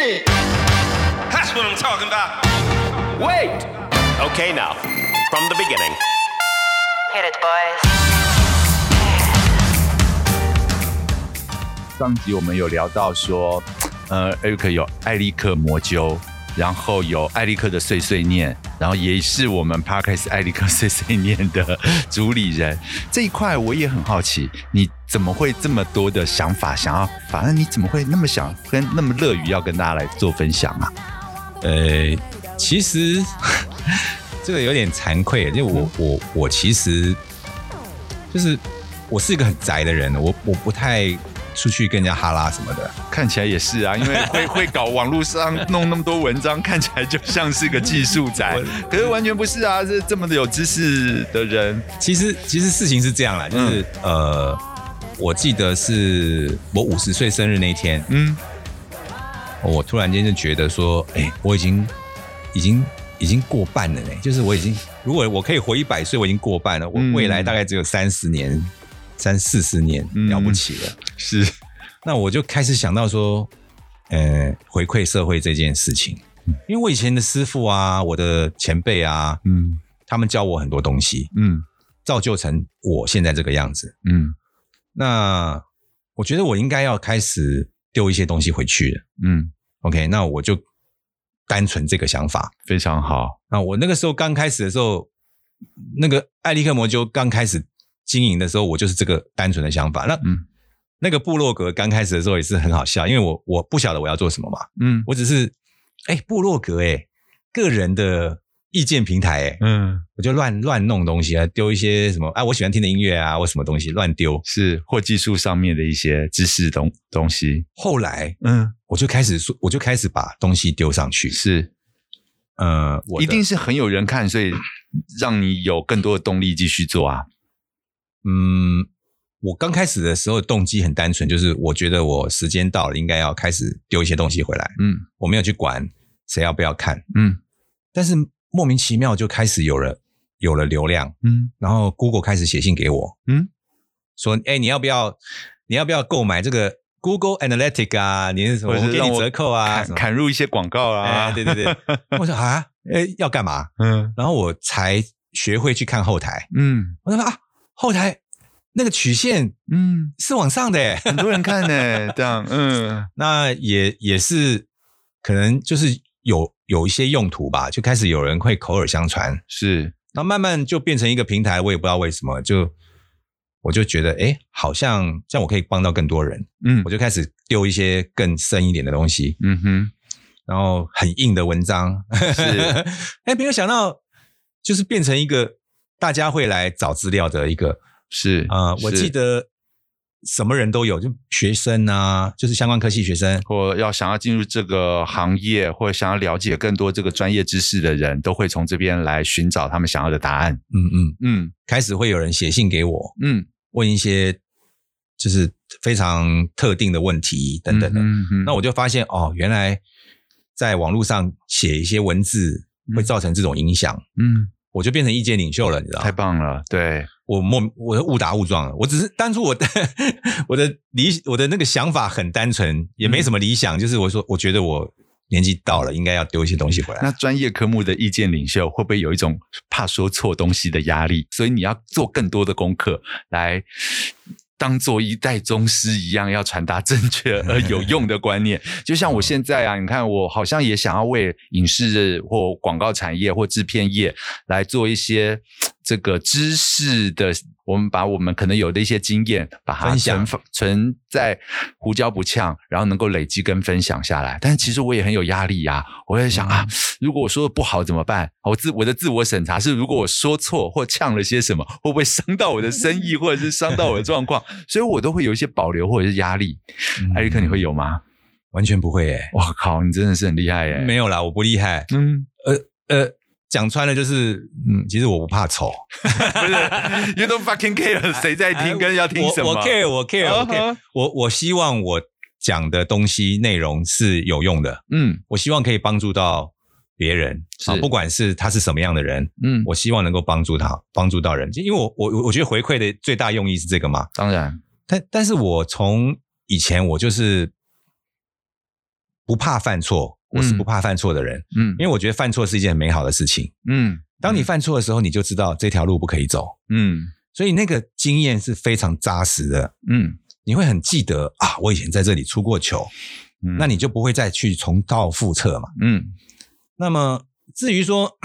shit. That's what I'm talking about. Wait. Okay, now, from the beginning. Hit it, boys. 上集我们有聊到说，呃，Eric 有艾利克魔灸， 然后有艾利克的碎碎念，然后也是我们 Podcast 艾利克碎碎念的主理人。这一块我也很好奇，你怎么会这么多的想法，想要，反正你怎么会那么想跟那么乐于要跟大家来做分享啊？呃，其实 这个有点惭愧，因为我我我其实就是我是一个很宅的人，我我不太。出去跟人家哈拉什么的，看起来也是啊，因为 会会搞网络上弄那么多文章，看起来就像是个技术宅，可是完全不是啊，是这么的有知识的人。其实其实事情是这样啦，就是、嗯、呃，我记得是我五十岁生日那一天，嗯，我突然间就觉得说，哎、欸，我已经已经已经过半了呢，就是我已经如果我可以活一百岁，我已经过半了，我未来大概只有三十年。三四十年了不起了，嗯、是。那我就开始想到说，呃，回馈社会这件事情，嗯、因为我以前的师傅啊，我的前辈啊，嗯，他们教我很多东西，嗯，造就成我现在这个样子，嗯。那我觉得我应该要开始丢一些东西回去了，嗯。OK，那我就单纯这个想法非常好。那我那个时候刚开始的时候，那个艾利克摩就刚开始。经营的时候，我就是这个单纯的想法。那嗯，那个部落格刚开始的时候也是很好笑，因为我我不晓得我要做什么嘛。嗯，我只是哎，部落格哎，个人的意见平台哎，嗯，我就乱乱弄东西啊，丢一些什么哎，我喜欢听的音乐啊，或什么东西乱丢，是或技术上面的一些知识东东西。后来嗯，我就开始说，我就开始把东西丢上去。是，呃，一定是很有人看，所以让你有更多的动力继续做啊。嗯，我刚开始的时候动机很单纯，就是我觉得我时间到了，应该要开始丢一些东西回来。嗯，我没有去管谁要不要看。嗯，但是莫名其妙就开始有了有了流量。嗯，然后 Google 开始写信给我。嗯，说哎，你要不要你要不要购买这个 Google Analytics 啊？你是什么？我给你折扣啊？砍，砍入一些广告啊？哎、对对对。我说啊，哎，要干嘛？嗯，然后我才学会去看后台。嗯，我说啊。后台那个曲线，嗯，是往上的，很多人看呢，这样，嗯，那也也是可能就是有有一些用途吧，就开始有人会口耳相传，是，那慢慢就变成一个平台，我也不知道为什么，就我就觉得，哎，好像这样我可以帮到更多人，嗯，我就开始丢一些更深一点的东西，嗯哼，然后很硬的文章，是，哎，没有想到就是变成一个。大家会来找资料的一个是啊、呃，我记得什么人都有，就学生啊，就是相关科系学生，或要想要进入这个行业，或者想要了解更多这个专业知识的人，都会从这边来寻找他们想要的答案。嗯嗯嗯，开始会有人写信给我，嗯，问一些就是非常特定的问题等等的。嗯嗯，那我就发现哦，原来在网络上写一些文字会造成这种影响。嗯。我就变成意见领袖了，你知道吗？太棒了，对，我莫我误打误撞了。我只是当初我的 我的理我的那个想法很单纯，也没什么理想，嗯、就是我说我觉得我年纪到了，应该要丢一些东西回来。那专业科目的意见领袖会不会有一种怕说错东西的压力？所以你要做更多的功课来。当做一代宗师一样，要传达正确而有用的观念。就像我现在啊，你看，我好像也想要为影视或广告产业或制片业来做一些这个知识的。我们把我们可能有的一些经验，把它存存在胡椒不呛，然后能够累积跟分享下来。但是其实我也很有压力呀、啊，我在想啊，如果我说的不好怎么办？我自我的自我审查是，如果我说错或呛了些什么，会不会伤到我的生意，或者是伤到我的状况？所以我都会有一些保留或者是压力。艾瑞克，你会有吗？完全不会诶、欸！哇靠，你真的是很厉害诶、欸！没有啦，我不厉害。嗯，呃呃。讲穿了就是，嗯，其实我不怕丑，不是，You don't fucking care 谁在听跟要听什么？我，care，我 care，我 care，我我希望我讲的东西内容是有用的，嗯，我希望可以帮助到别人，啊，不管是他是什么样的人，嗯，我希望能够帮助他，帮助到人，因为我我我觉得回馈的最大用意是这个嘛，当然，但但是我从以前我就是不怕犯错，我是不怕犯错的人。嗯，因为我觉得犯错是一件很美好的事情。嗯，当你犯错的时候，你就知道这条路不可以走。嗯，所以那个经验是非常扎实的。嗯，你会很记得啊，我以前在这里出过糗。嗯，那你就不会再去重蹈覆辙嘛。嗯，那么至于说。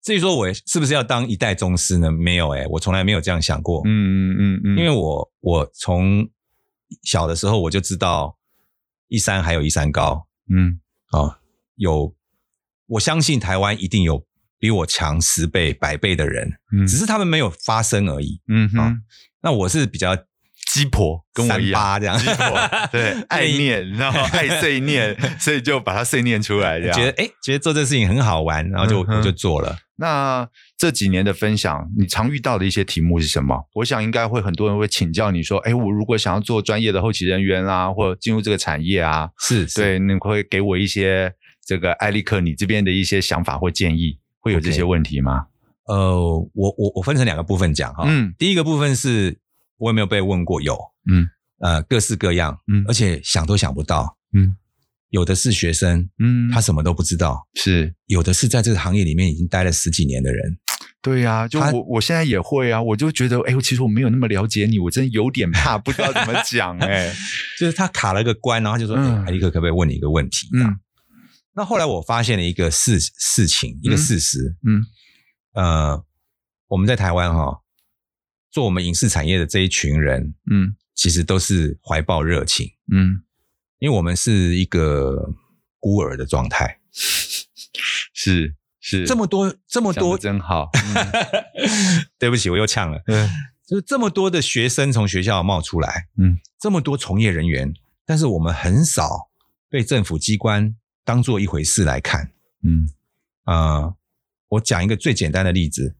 至于说我是不是要当一代宗师呢？没有诶、欸、我从来没有这样想过。嗯嗯嗯嗯，因为我我从小的时候我就知道一山还有一山高。嗯，哦，有，我相信台湾一定有比我强十倍、百倍的人，嗯，只是他们没有发声而已。嗯哼、哦，那我是比较。鸡婆跟我一样，这样鸡婆 对，爱念，然后爱碎念，所以就把它碎念出来，这样觉得哎，觉得做这事情很好玩，然后就、嗯、我就做了。那这几年的分享，你常遇到的一些题目是什么？我想应该会很多人会请教你说，哎，我如果想要做专业的后期人员啊，或者进入这个产业啊，是，是对，你会给我一些这个艾利克你这边的一些想法或建议，会有这些问题吗？Okay. 呃，我我我分成两个部分讲哈，嗯，第一个部分是。我有没有被问过？有，嗯，呃，各式各样，嗯，而且想都想不到，嗯，有的是学生，嗯，他什么都不知道，是，有的是在这个行业里面已经待了十几年的人，对呀、啊，就我我现在也会啊，我就觉得，哎，其实我没有那么了解你，我真的有点怕，不知道怎么讲，哎，就是他卡了个关，然后就说，艾力克可不可以问你一个问题？嗯，那后来我发现了一个事事情，一个事实，嗯，嗯呃，我们在台湾哈、哦。做我们影视产业的这一群人，嗯，其实都是怀抱热情，嗯，因为我们是一个孤儿的状态，是是这么多这么多真好，嗯、对不起，我又呛了，嗯，就是这么多的学生从学校冒出来，嗯，这么多从业人员，但是我们很少被政府机关当做一回事来看，嗯啊、呃，我讲一个最简单的例子，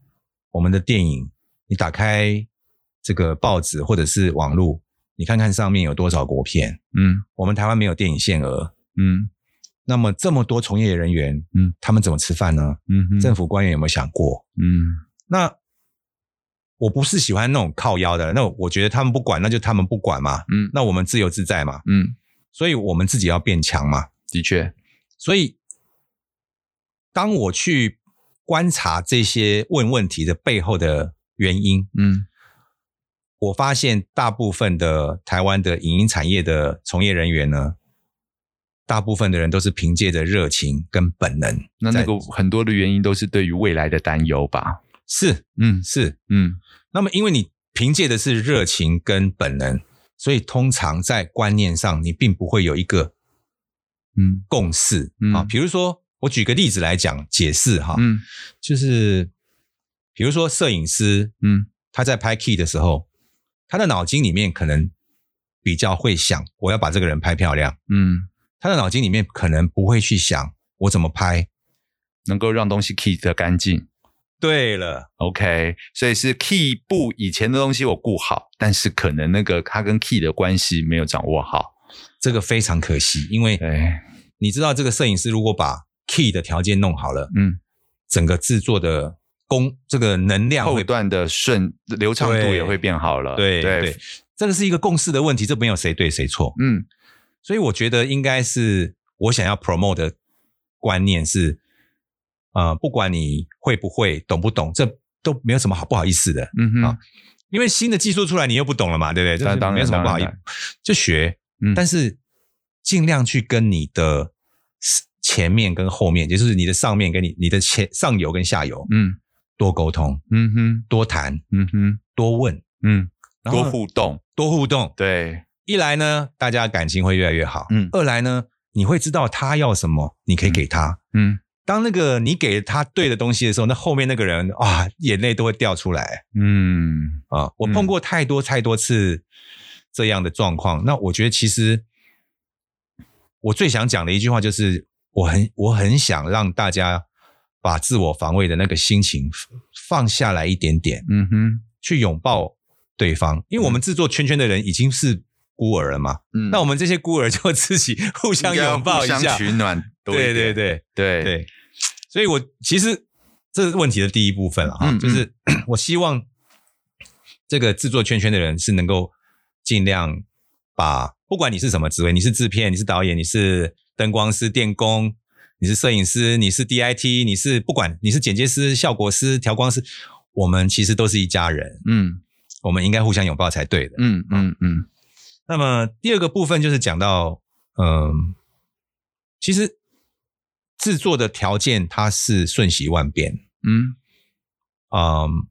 我们的电影。你打开这个报纸或者是网络，你看看上面有多少国片？嗯，我们台湾没有电影限额。嗯，那么这么多从业人员，嗯，他们怎么吃饭呢？嗯，政府官员有没有想过？嗯，那我不是喜欢那种靠腰的，那我觉得他们不管，那就他们不管嘛。嗯，那我们自由自在嘛。嗯，所以我们自己要变强嘛。的确，所以当我去观察这些问问题的背后的。原因，嗯，我发现大部分的台湾的影音产业的从业人员呢，大部分的人都是凭借着热情跟本能。那那个很多的原因都是对于未来的担忧吧？是，嗯，是，嗯。那么，因为你凭借的是热情跟本能，所以通常在观念上，你并不会有一个嗯。共识。啊。比如说，我举个例子来讲解释哈，嗯，就是。比如说，摄影师，嗯，他在拍 key 的时候，他的脑筋里面可能比较会想，我要把这个人拍漂亮，嗯，他的脑筋里面可能不会去想我怎么拍，能够让东西 key 得干净。对了，OK，所以是 key 部以前的东西我顾好，但是可能那个他跟 key 的关系没有掌握好，这个非常可惜，因为你知道，这个摄影师如果把 key 的条件弄好了，嗯，整个制作的。工这个能量后段的顺流畅度也会变好了，对对，对，这个是一个共识的问题，这没有谁对谁错，嗯，所以我觉得应该是我想要 promote 的观念是，呃，不管你会不会懂不懂，这都没有什么好不好意思的，嗯哼，啊，因为新的技术出来你又不懂了嘛，对不对？这当然没有什么不好意思，就学，嗯，但是尽量去跟你的前面跟后面，也就是你的上面跟你你的前上游跟下游，嗯。多沟通，嗯哼，多谈，嗯哼，多问，嗯，多互动，多互动，对，一来呢，大家感情会越来越好，嗯，二来呢，你会知道他要什么，你可以给他，嗯，当那个你给他对的东西的时候，那后面那个人啊，眼泪都会掉出来，嗯，啊，我碰过太多太多次这样的状况，那我觉得其实我最想讲的一句话就是，我很我很想让大家。把自我防卫的那个心情放下来一点点，嗯哼，去拥抱对方，因为我们制作圈圈的人已经是孤儿了嘛，嗯，那我们这些孤儿就自己 互相拥抱一下，互相取暖，对对对。对。对，所以我其实这是问题的第一部分了哈，就是 我希望这个制作圈圈的人是能够尽量把，不管你是什么职位，你是制片，你是导演，你是。灯光师、电工，你是摄影师，你是 DIT，你是不管你是剪接师、效果师、调光师，我们其实都是一家人。嗯，我们应该互相拥抱才对的。嗯嗯嗯。那么第二个部分就是讲到，嗯，其实制作的条件它是瞬息万变。嗯嗯，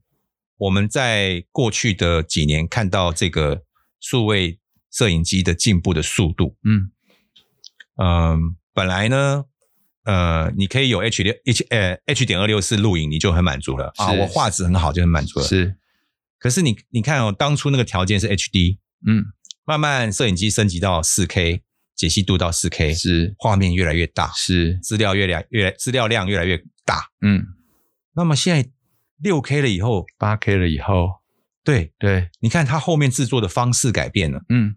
我们在过去的几年看到这个数位摄影机的进步的速度。嗯嗯，本来呢，呃，你可以有 H 六 H 呃 H 点二六四录影，你就很满足了啊，我画质很好就很满足了。是，可是你你看哦，当初那个条件是 HD，嗯。慢慢，摄影机升级到四 K，解析度到四 K，是画面越来越大，是资料越来越资料量越来越大，嗯。那么现在六 K 了以后，八 K 了以后，对对，你看它后面制作的方式改变了，嗯。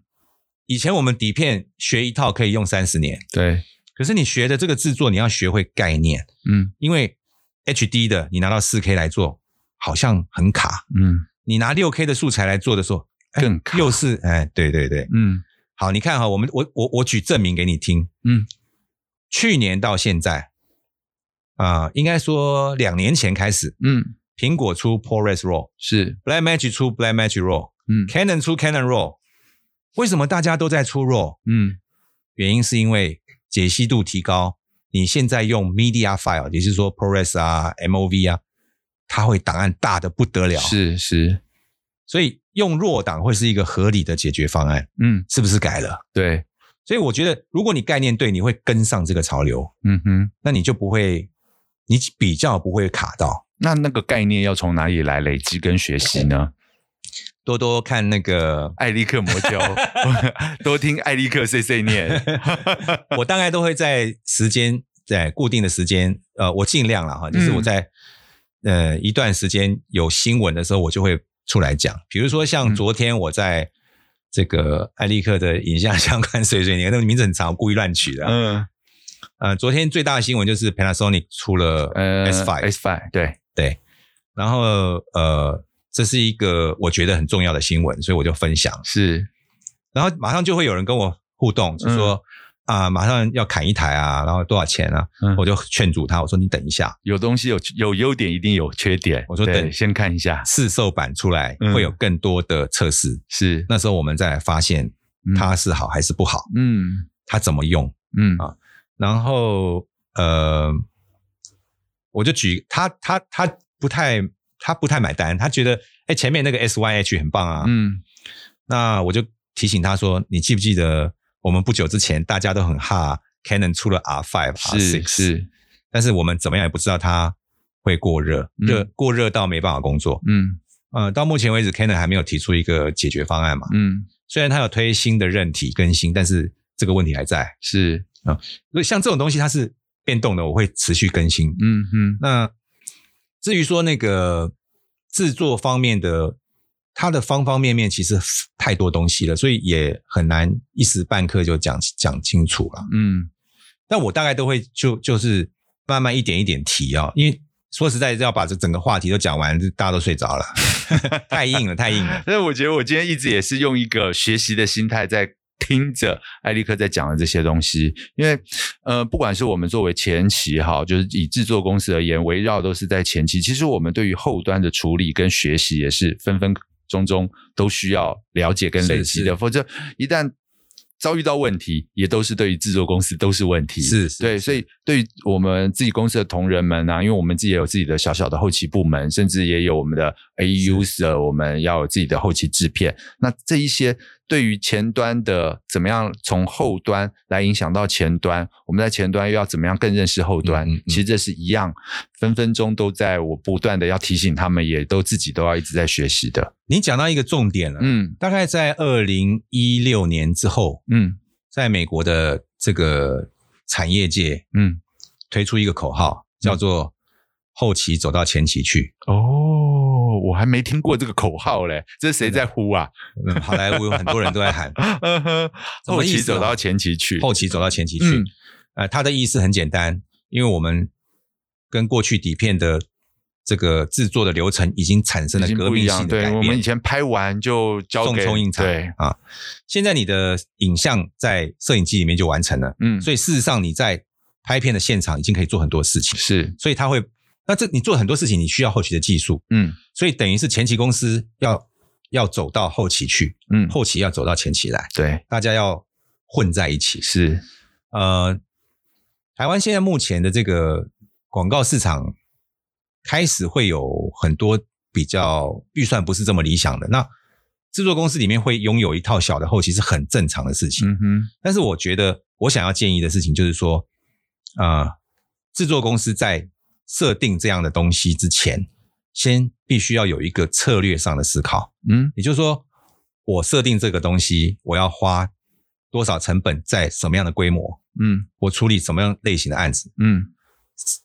以前我们底片学一套可以用三十年，对。可是你学的这个制作，你要学会概念，嗯，因为 HD 的你拿到四 K 来做，好像很卡，嗯。你拿六 K 的素材来做的时候。更卡又是哎，对对对，嗯，好，你看哈，我们我我我举证明给你听，嗯，去年到现在啊、呃，应该说两年前开始，嗯，苹果出 ProRes RAW 是，Blackmagic 出 Blackmagic RAW，嗯，Canon 出 Canon RAW，为什么大家都在出 RAW？嗯，原因是因为解析度提高，你现在用 Media File，也就是说 ProRes 啊、MOV 啊，它会档案大的不得了，是是，所以。用弱档会是一个合理的解决方案，嗯，是不是改了？对，所以我觉得，如果你概念对，你会跟上这个潮流，嗯哼，那你就不会，你比较不会卡到。那那个概念要从哪里来累积跟学习呢？多多看那个艾利克魔教，多听艾利克碎碎念。我大概都会在时间在固定的时间，呃，我尽量了哈，就是我在、嗯、呃一段时间有新闻的时候，我就会。出来讲，比如说像昨天我在这个艾利克的影像相关碎碎念，那个名字很长，我故意乱取的。嗯，呃，昨天最大的新闻就是 Panasonic 出了 S Five，S Five 对对。然后呃，这是一个我觉得很重要的新闻，所以我就分享。是，然后马上就会有人跟我互动，就说。嗯啊，马上要砍一台啊，然后多少钱啊？嗯、我就劝阻他，我说你等一下，有东西有有优点，一定有缺点。我说等先看一下试售版出来，会有更多的测试。是、嗯、那时候我们再来发现它是好还是不好？嗯，它怎么用？嗯啊，然后呃，我就举他他他不太他不太买单，他觉得哎前面那个 SYH 很棒啊。嗯，那我就提醒他说，你记不记得？我们不久之前大家都很哈，Canon 出了 R five、R6，是，但是我们怎么样也不知道它会过热，热、嗯、过热到没办法工作。嗯，呃，到目前为止，Canon 还没有提出一个解决方案嘛。嗯，虽然它有推新的韧体更新，但是这个问题还在。是啊，所以像这种东西它是变动的，我会持续更新。嗯嗯，那至于说那个制作方面的。它的方方面面其实太多东西了，所以也很难一时半刻就讲讲清楚了。嗯，但我大概都会就就是慢慢一点一点提啊，因为说实在，要把这整个话题都讲完，大家都睡着了，太硬了，太硬了。所以我觉得我今天一直也是用一个学习的心态在听着艾利克在讲的这些东西，因为呃，不管是我们作为前期哈，就是以制作公司而言，围绕都是在前期，其实我们对于后端的处理跟学习也是分分钟钟都需要了解跟累积的，是是否则一旦遭遇到问题，也都是对于制作公司都是问题。是，是，对，所以对于我们自己公司的同仁们啊，因为我们自己也有自己的小小的后期部门，甚至也有我们的 A user，我们要有自己的后期制片。那这一些。对于前端的怎么样从后端来影响到前端，我们在前端又要怎么样更认识后端？嗯嗯、其实这是一样，分分钟都在我不断的要提醒他们，也都自己都要一直在学习的。你讲到一个重点了，嗯，大概在二零一六年之后，嗯，在美国的这个产业界，嗯，推出一个口号，叫做“后期走到前期去”。哦。我还没听过这个口号嘞，这是谁在呼啊？好莱坞有很多人都在喊，后期走到前期去，后期走到前期去。嗯、呃，它的意思很简单，因为我们跟过去底片的这个制作的流程已经产生了革命性的改变。对，我们以前拍完就交给送冲印厂，对。啊，现在你的影像在摄影机里面就完成了，嗯，所以事实上你在拍片的现场已经可以做很多事情，是，所以他会，那这你做很多事情，你需要后期的技术，嗯，所以等于是前期公司要要走到后期去，嗯，后期要走到前期来，对，大家要混在一起，是，呃，台湾现在目前的这个广告市场。开始会有很多比较预算不是这么理想的，那制作公司里面会拥有一套小的后期是很正常的事情。嗯哼。但是我觉得我想要建议的事情就是说，啊、呃，制作公司在设定这样的东西之前，先必须要有一个策略上的思考。嗯，也就是说，我设定这个东西，我要花多少成本，在什么样的规模？嗯，我处理什么样类型的案子？嗯。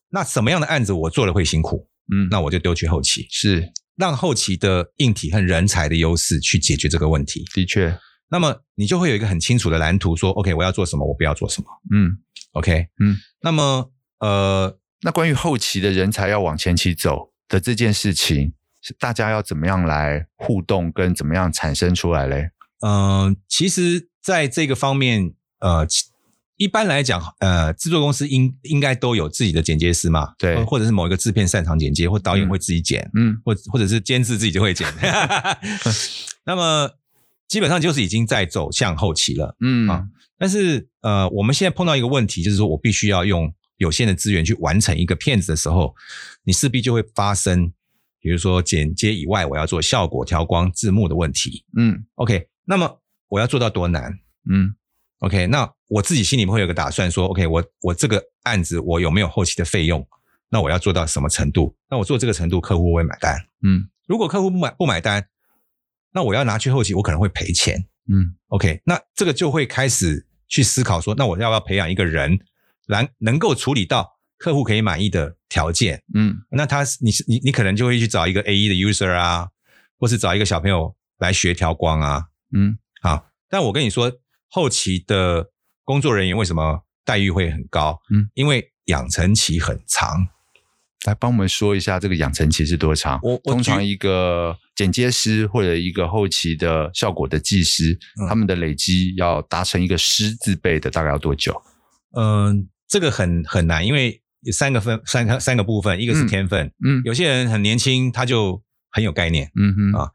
那什么样的案子我做了会辛苦，嗯，那我就丢去后期，是让后期的硬体和人才的优势去解决这个问题。的确，那么你就会有一个很清楚的蓝图，说 OK，我要做什么，我不要做什么。嗯，OK，嗯，那么呃，那关于后期的人才要往前期走的这件事情，是大家要怎么样来互动，跟怎么样产生出来嘞？嗯、呃，其实在这个方面，呃。一般来讲，呃，制作公司应应该都有自己的剪接师嘛，对，或者是某一个制片擅长剪接，或导演会自己剪，嗯，或或者是监制自己就会剪。那么基本上就是已经在走向后期了，嗯啊。但是呃，我们现在碰到一个问题，就是说我必须要用有限的资源去完成一个片子的时候，你势必就会发生，比如说剪接以外，我要做效果、调光、字幕的问题。嗯，OK，那么我要做到多难？嗯。OK，那我自己心里面会有个打算，说 OK，我我这个案子我有没有后期的费用？那我要做到什么程度？那我做这个程度，客户会会买单？嗯，如果客户不买不买单，那我要拿去后期，我可能会赔钱。嗯，OK，那这个就会开始去思考说，那我要不要培养一个人来能够处理到客户可以满意的条件？嗯，那他你是你你可能就会去找一个 AE 的 user 啊，或是找一个小朋友来学调光啊。嗯，好，但我跟你说。后期的工作人员为什么待遇会很高？嗯，因为养成期很长。来帮我们说一下这个养成期是多长？我，我通常一个剪接师或者一个后期的效果的技师，嗯、他们的累积要达成一个师字辈的，大概要多久？嗯，这个很很难，因为有三个分三个三个部分，一个是天分，嗯，嗯有些人很年轻，他就很有概念，嗯哼啊。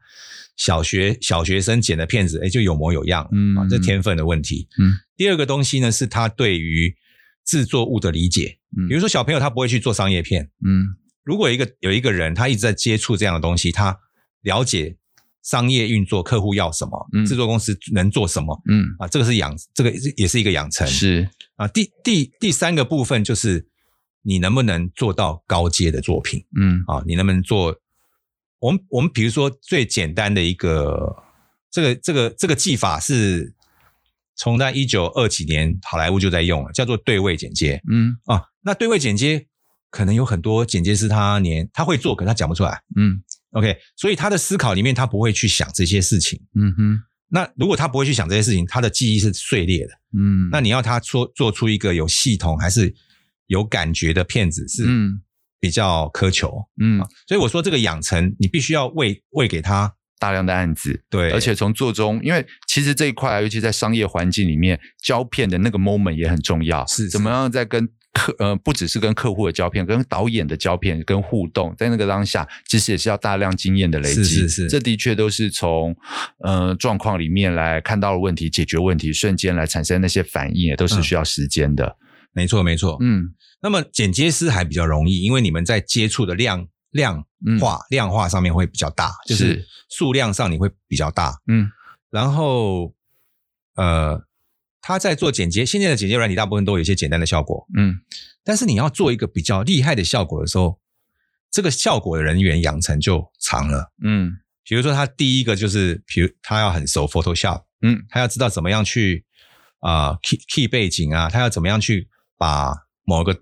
小学小学生剪的片子，哎，就有模有样，嗯啊，这天分的问题。嗯，第二个东西呢，是他对于制作物的理解。嗯，比如说小朋友他不会去做商业片，嗯，如果一个有一个人他一直在接触这样的东西，他了解商业运作，客户要什么，嗯，制作公司能做什么，嗯啊，这个是养，这个也是一个养成。是啊，第第第三个部分就是你能不能做到高阶的作品，嗯啊，你能不能做。我们我们比如说最简单的一个这个这个这个技法是从在一九二几年好莱坞就在用了，叫做对位剪接。嗯啊，那对位剪接可能有很多剪接师他连他会做，可是他讲不出来。嗯，OK，所以他的思考里面他不会去想这些事情。嗯哼，那如果他不会去想这些事情，他的记忆是碎裂的。嗯，那你要他说做出一个有系统还是有感觉的片子是？嗯。比较苛求，嗯，所以我说这个养成，你必须要喂喂给他大量的案子，对，而且从做中，因为其实这一块，尤其在商业环境里面，胶片的那个 moment 也很重要，是怎么样在跟客呃，不只是跟客户的胶片，跟导演的胶片跟互动，在那个当下，其实也是要大量经验的累积，是是。是，这的确都是从呃状况里面来看到了问题，解决问题，瞬间来产生那些反应，也都是需要时间的，嗯、没错没错，嗯。那么剪接师还比较容易，因为你们在接触的量量化、嗯、量化上面会比较大，就是。数量上你会比较大。嗯，然后呃，他在做剪接，现在的剪接软体大部分都有一些简单的效果。嗯，但是你要做一个比较厉害的效果的时候，这个效果的人员养成就长了。嗯，比如说他第一个就是，比如他要很熟 Photoshop，嗯，他要知道怎么样去啊、呃、key key 背景啊，他要怎么样去把某个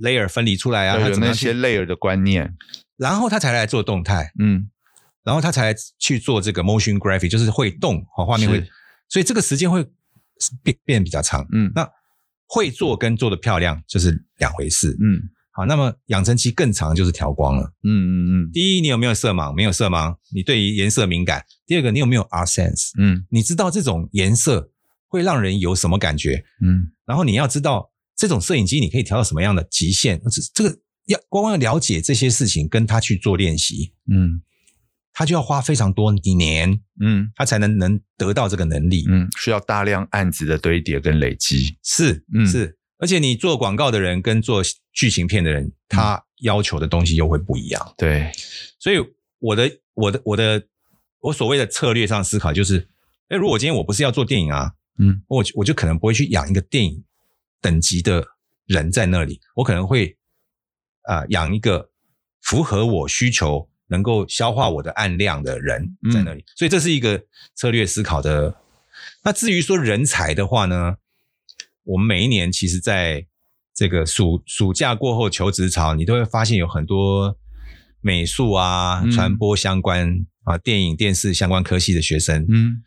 layer 分离出来啊，有那些 layer 的观念，然后他才来做动态，嗯，然后他才去做这个 motion graphic，就是会动，好，画面会，所以这个时间会变变比较长，嗯，那会做跟做的漂亮就是两回事，嗯，好，那么养成期更长就是调光了。嗯嗯嗯。第一，你有没有色盲？没有色盲，你对于颜色敏感。第二个，你有没有 art sense？嗯，你知道这种颜色会让人有什么感觉？嗯，然后你要知道这种摄影机你可以调到什么样的极限？这这个要光光要了解这些事情，跟他去做练习，嗯，他就要花非常多年，嗯，他才能能得到这个能力，嗯，需要大量案子的堆叠跟累积，是，嗯，是。而且你做广告的人跟做剧情片的人，他要求的东西又会不一样。对，所以我的我的我的我所谓的策略上思考就是，哎，如果今天我不是要做电影啊，嗯，我我就可能不会去养一个电影等级的人在那里，我可能会啊、呃、养一个符合我需求、能够消化我的案量的人在那里。所以这是一个策略思考的。那至于说人才的话呢？我们每一年其实，在这个暑暑假过后求职潮，你都会发现有很多美术啊、传播相关啊、电影、电视相关科系的学生。嗯，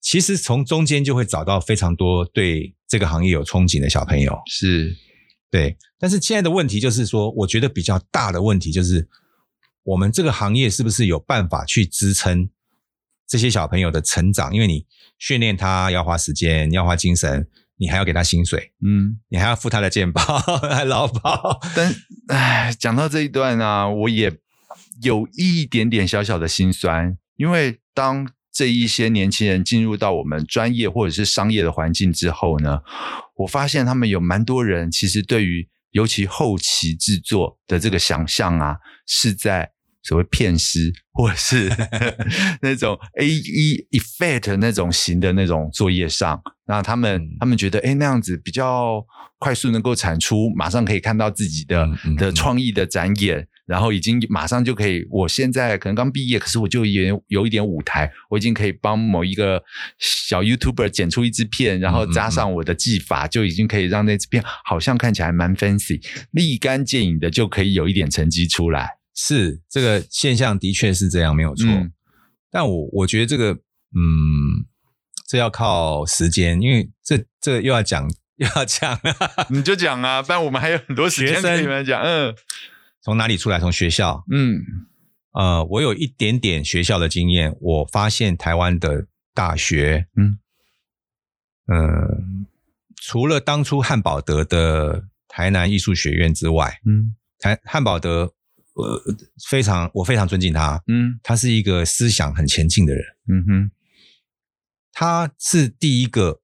其实从中间就会找到非常多对这个行业有憧憬的小朋友。是，对。但是现在的问题就是说，我觉得比较大的问题就是，我们这个行业是不是有办法去支撑这些小朋友的成长？因为你训练他要花时间，要花精神。你还要给他薪水，嗯，你还要付他的健保、还劳保。但唉，讲到这一段啊，我也有一点点小小的心酸，因为当这一些年轻人进入到我们专业或者是商业的环境之后呢，我发现他们有蛮多人其实对于尤其后期制作的这个想象啊，是在。所谓片师，或者是 那种 AE effect 那种型的那种作业上，那他们他们觉得，哎，那样子比较快速，能够产出，马上可以看到自己的的创意的展演，然后已经马上就可以。我现在可能刚毕业，可是我就有有一点舞台，我已经可以帮某一个小 YouTuber 剪出一支片，然后加上我的技法，就已经可以让那支片好像看起来蛮 fancy，立竿见影的就可以有一点成绩出来。是这个现象的确是这样，没有错。嗯、但我我觉得这个，嗯，这要靠时间，因为这这又要讲又要讲，你就讲啊，不然我们还有很多时间跟你们讲。嗯，从哪里出来？从学校。嗯，呃，我有一点点学校的经验，我发现台湾的大学，嗯嗯、呃，除了当初汉堡德的台南艺术学院之外，嗯，台汉堡德。呃，非常，我非常尊敬他。嗯，他是一个思想很前进的人。嗯哼，他是第一个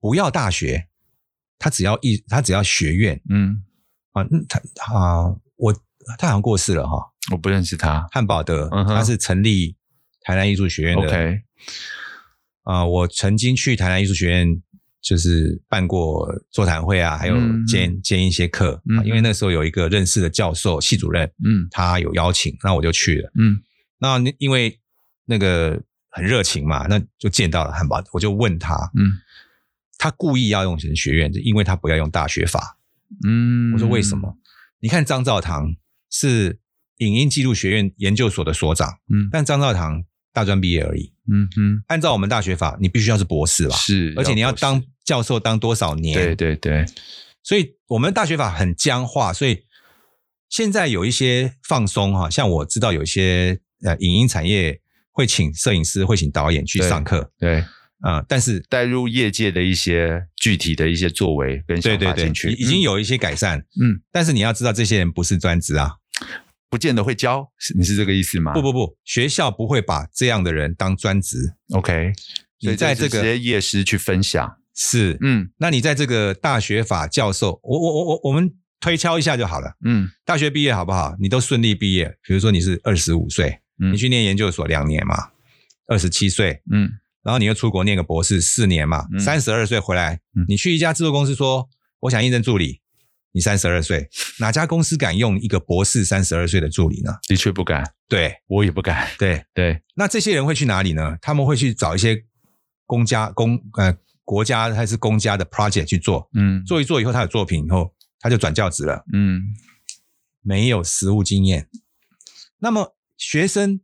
不要大学，他只要艺，他只要学院。嗯，啊，他啊，我他好像过世了哈，我不认识他。汉堡德，他是成立台南艺术学院的。OK，啊，我曾经去台南艺术学院。就是办过座谈会啊，还有兼、嗯、兼一些课，嗯，因为那时候有一个认识的教授系主任，嗯，他有邀请，那我就去了，嗯，那因为那个很热情嘛，那就见到了汉堡，我就问他，嗯，他故意要用成学院，就因为他不要用大学法，嗯，我说为什么？你看张兆堂是影音记录学院研究所的所长，嗯，但张兆堂。大专毕业而已，嗯哼，按照我们大学法，你必须要是博士吧？是，而且你要当教授当多少年？对对对，所以我们大学法很僵化，所以现在有一些放松哈，像我知道有一些呃影音产业会请摄影师，会请导演去上课，对，啊、呃，但是带入业界的一些具体的一些作为跟想法进去，已经有一些改善，嗯，但是你要知道这些人不是专职啊。不见得会教，是你是这个意思吗？不不不，学校不会把这样的人当专职。OK，你在这个业师去分享是，嗯，那你在这个大学法教授，我我我我我们推敲一下就好了。嗯，大学毕业好不好？你都顺利毕业，比如说你是二十五岁，嗯，你去念研究所两年嘛，二十七岁，嗯，然后你又出国念个博士四年嘛，三十二岁回来，嗯，你去一家制作公司说，我想应征助理。你三十二岁，哪家公司敢用一个博士三十二岁的助理呢？的确不敢，对，我也不敢。对对，那这些人会去哪里呢？他们会去找一些公家公呃国家还是公家的 project 去做，嗯，做一做以后他有作品以后他就转教职了，嗯，没有实务经验。那么学生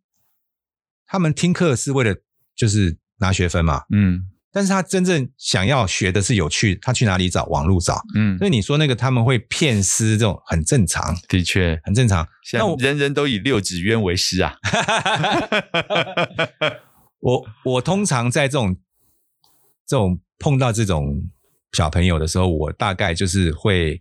他们听课是为了就是拿学分嘛，嗯，但是他真正想要学的是有趣，他去哪里找？网络找。嗯，所以你说那个他们会骗师，这种很正常，的确很正常。那我人人都以六指渊为师啊。我我通常在这种这种碰到这种小朋友的时候，我大概就是会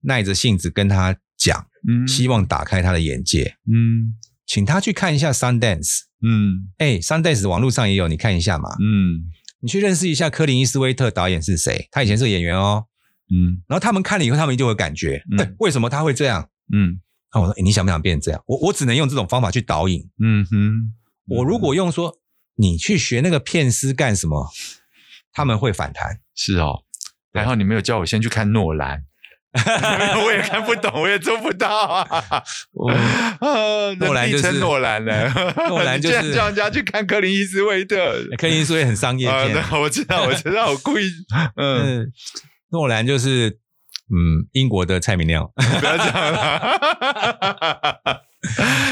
耐着性子跟他讲，嗯，希望打开他的眼界，嗯，请他去看一下 Sundance，嗯，哎，Sundance 网络上也有，你看一下嘛，嗯。你去认识一下科林伊斯威特导演是谁？他以前是个演员哦，嗯，然后他们看了以后，他们一定会有感觉，嗯，为什么他会这样？嗯，那我说，诶，你想不想变成这样？我我只能用这种方法去导引，嗯哼，我如果用说你去学那个片师干什么，他们会反弹。是哦，然后你没有叫我先去看诺兰。我也看不懂，我也做不到啊！诺兰就是诺兰了，诺兰就是叫人家去看柯林伊斯威特，柯林伊斯威特很商业片，啊，我知道，我知道，我故意。嗯，诺兰就是嗯，英国的蔡明亮，不要这样了。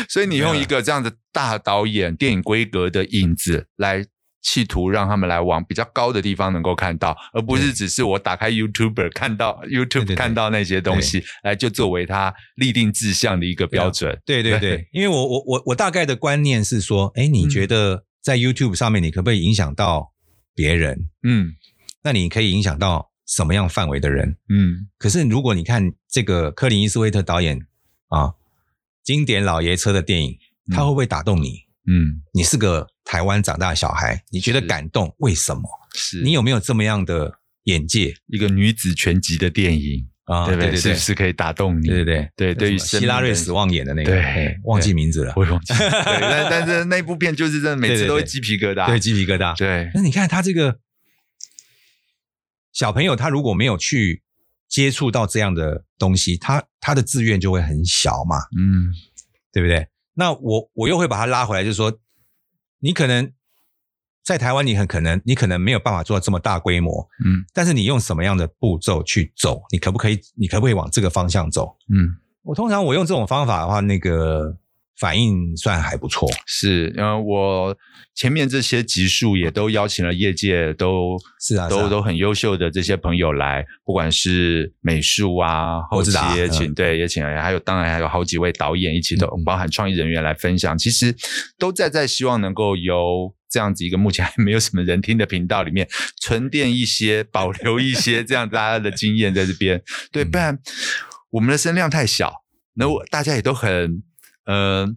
所以你用一个这样的大导演、电影规格的影子来。企图让他们来往比较高的地方能够看到，而不是只是我打开 YouTuber 看到 YouTube 看到那些东西，来就作为他立定志向的一个标准。对对对，因为我我我我大概的观念是说，哎，你觉得在 YouTube 上面你可不可以影响到别人？嗯，那你可以影响到什么样范围的人？嗯，可是如果你看这个柯林伊斯威特导演啊，经典老爷车的电影，他会不会打动你？嗯，你是个台湾长大的小孩，你觉得感动？为什么？是你有没有这么样的眼界？一个女子全集的电影啊，对对对，是不是可以打动你？对对对对，对于希拉瑞·斯旺演的那个，对，忘记名字了，我忘记。但 但是那部片就是真的，每次都会鸡皮疙瘩，对，鸡皮疙瘩。对，那你看他这个小朋友，他如果没有去接触到这样的东西，他他的志愿就会很小嘛，嗯，对不对？那我我又会把它拉回来，就是说，你可能在台湾，你很可能你可能没有办法做到这么大规模，嗯，但是你用什么样的步骤去走，你可不可以，你可不可以往这个方向走？嗯，我通常我用这种方法的话，那个。反应算还不错，是，因为我前面这些集数也都邀请了业界都是啊，都都很优秀的这些朋友来，不管是美术啊，后期也请，对，也请，还有当然还有好几位导演一起都包含创意人员来分享，其实都在在希望能够由这样子一个目前还没有什么人听的频道里面沉淀一些，保留一些这样大家的经验在这边，对，不然我们的声量太小，那我大家也都很。呃，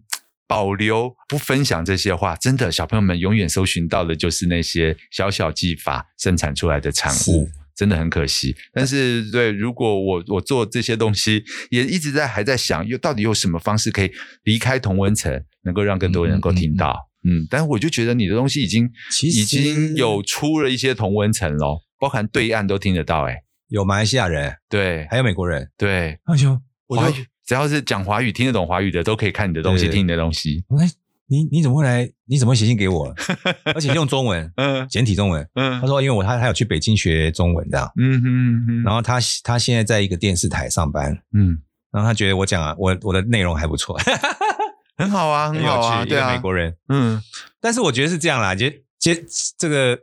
保留不分享这些话，真的小朋友们永远搜寻到的就是那些小小技法生产出来的产物，真的很可惜。但是，对，如果我我做这些东西，也一直在还在想，又到底有什么方式可以离开同温层，能够让更多人能够听到？嗯，嗯，嗯，嗯，但是我就觉得你的东西已经其实已经有出了一些同温层咯，包含对岸都听得到，欸，诶有马来西亚人，对，还有美国人，对，那就我就。只要是讲华语、听得懂华语的，都可以看你的东西、听你的东西。哎，你你怎么会来？你怎么会写信给我？而且用中文，嗯，简体中文。嗯，他说，因为我他他有去北京学中文这样。嗯哼哼。然后他他现在在一个电视台上班。嗯，然后他觉得我讲啊，我我的内容还不错，很好啊，很好啊，对啊，美国人。嗯，但是我觉得是这样啦，接接这个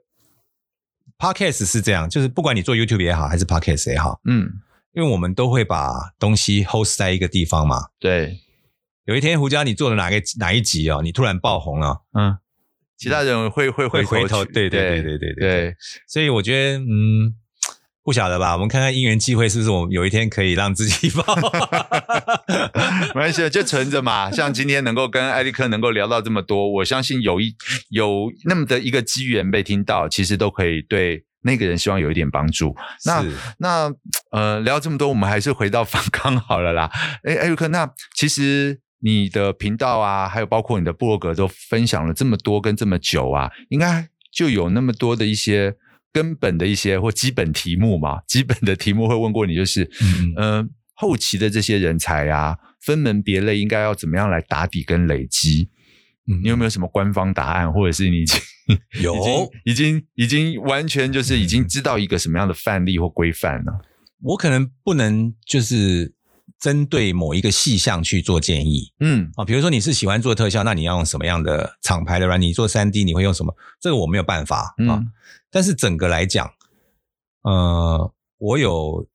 podcast 是这样，就是不管你做 YouTube 也好，还是 podcast 也好，嗯。因为我们都会把东西 host 在一个地方嘛。对，有一天胡椒你做了哪个哪一集哦，你突然爆红了，嗯，其他人会会回回头，对对对对对对。所以我觉得，嗯，不晓得吧？我们看看因缘际会，是不是我们有一天可以让自己爆？没关系，就存着嘛。像今天能够跟艾利克能够聊到这么多，我相信有一有那么的一个机缘被听到，其实都可以对。那个人希望有一点帮助。那那呃，聊这么多，我们还是回到反刚好了啦。哎，艾瑞克，那其实你的频道啊，还有包括你的部落格都分享了这么多跟这么久啊，应该就有那么多的一些根本的一些或基本题目嘛。基本的题目会问过你，就是嗯、呃，后期的这些人才啊，分门别类，应该要怎么样来打底跟累积？嗯，你有没有什么官方答案，或者是你已经有 已经已经完全就是已经知道一个什么样的范例或规范了？我可能不能就是针对某一个细项去做建议。嗯，啊，比如说你是喜欢做特效，那你要用什么样的厂牌的软体？你做三 D 你会用什么？这个我没有办法啊。嗯、但是整个来讲，呃，我有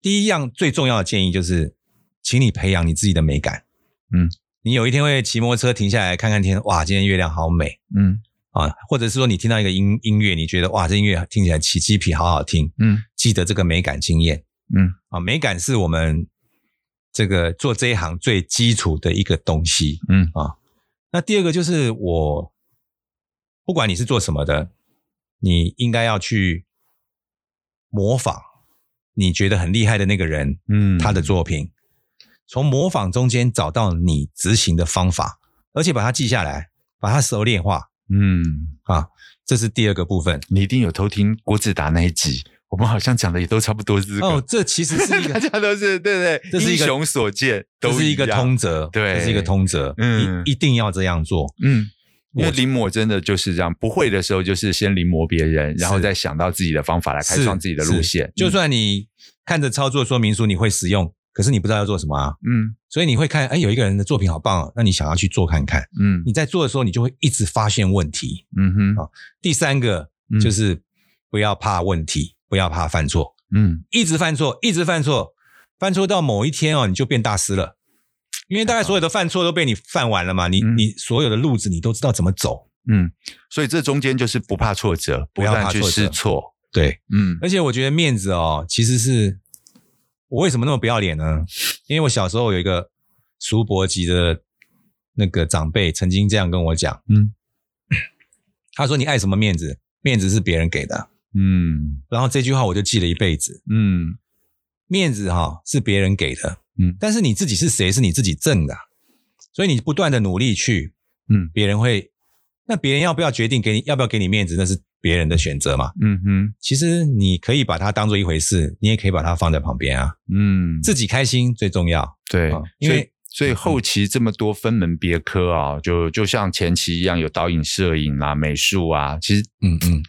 第一样最重要的建议就是，请你培养你自己的美感。嗯，你有一天会骑摩托车停下来看看天，哇，今天月亮好美。嗯。啊，或者是说你听到一个音音乐，你觉得哇，这音乐听起来起鸡皮，好好听。嗯，记得这个美感经验。嗯，啊，美感是我们这个做这一行最基础的一个东西。嗯，啊，那第二个就是我，不管你是做什么的，你应该要去模仿你觉得很厉害的那个人，嗯，他的作品，从模仿中间找到你执行的方法，而且把它记下来，把它熟练化。嗯，啊，这是第二个部分。你一定有偷听郭志达那一集，我们好像讲的也都差不多。哦，这其实是一个，大家都是对对，这是英雄所见，都是一个通则，对，这是一个通则，嗯，一定要这样做，嗯，因为临摹真的就是这样，不会的时候就是先临摹别人，然后再想到自己的方法来开创自己的路线。就算你看着操作说明书，你会使用。可是你不知道要做什么啊，嗯，所以你会看，哎，有一个人的作品好棒啊，那你想要去做看看，嗯，你在做的时候，你就会一直发现问题，嗯哼，啊，第三个就是不要怕问题，不要怕犯错，嗯，一直犯错，一直犯错，犯错到某一天哦，你就变大师了，因为大概所有的犯错都被你犯完了嘛，你你所有的路子你都知道怎么走，嗯，所以这中间就是不怕挫折，不要怕去试错，对，嗯，而且我觉得面子哦，其实是。我为什么那么不要脸呢？因为我小时候有一个叔伯级的那个长辈曾经这样跟我讲，嗯，他说：“你爱什么面子？面子是别人给的。”嗯，然后这句话我就记了一辈子。嗯，面子哈是别人给的，嗯，但是你自己是谁？是你自己挣的，所以你不断的努力去，嗯，别人会，那别人要不要决定给你，要不要给你面子？那是。别人的选择嘛，嗯哼，其实你可以把它当做一回事，你也可以把它放在旁边啊，嗯，自己开心最重要，对，因为所以后期这么多分门别科啊，就就像前期一样，有导演、摄影啊、美术啊，其实，嗯嗯，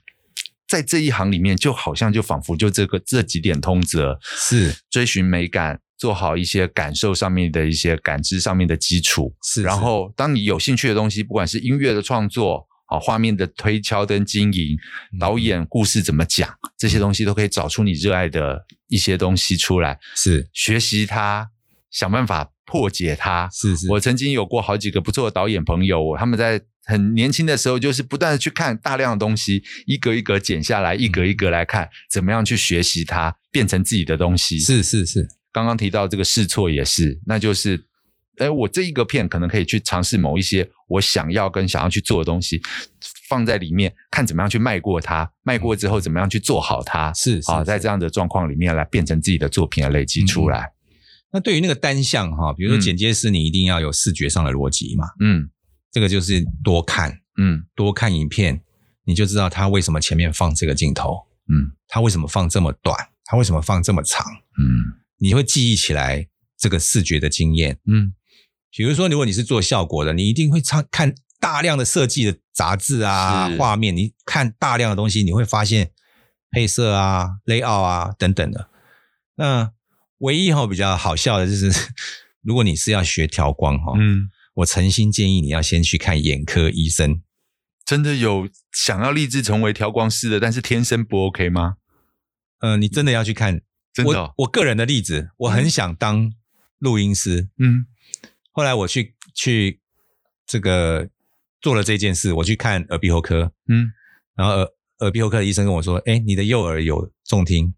在这一行里面，就好像就仿佛就这个这几点通则，是。追寻美感，做好一些感受上面的一些感知上面的基础，是，然后当你有兴趣的东西，不管是音乐的创作。啊，画面的推敲跟经营，导演故事怎么讲，这些东西都可以找出你热爱的一些东西出来。是学习它，想办法破解它。是是，我曾经有过好几个不错的导演朋友，他们在很年轻的时候，就是不断的去看大量的东西，一格一格剪下来，一格一格来看，怎么样去学习它，变成自己的东西。是是是，刚刚提到这个试错也是，那就是。哎，我这一个片可能可以去尝试某一些我想要跟想要去做的东西，放在里面看怎么样去迈过它，迈过之后怎么样去做好它，是啊，在这样的状况里面来变成自己的作品来累积出来。嗯、那对于那个单项哈，比如说剪接师，你一定要有视觉上的逻辑嘛，嗯，这个就是多看，嗯，多看影片，你就知道他为什么前面放这个镜头，嗯，他为什么放这么短，他为什么放这么长，嗯，你会记忆起来这个视觉的经验，嗯。比如说，如果你是做效果的，你一定会看看大量的设计的杂志啊、画面，你看大量的东西，你会发现配色啊、layout 啊等等的。那唯一哈比较好笑的就是，如果你是要学调光哈，嗯，我诚心建议你要先去看眼科医生。真的有想要立志成为调光师的，但是天生不 OK 吗？嗯、呃，你真的要去看。真的、哦我，我个人的例子，我很想当录音师。嗯。后来我去去这个做了这件事，我去看耳鼻喉科，嗯，然后耳耳鼻喉科的医生跟我说：“哎，你的右耳有重听。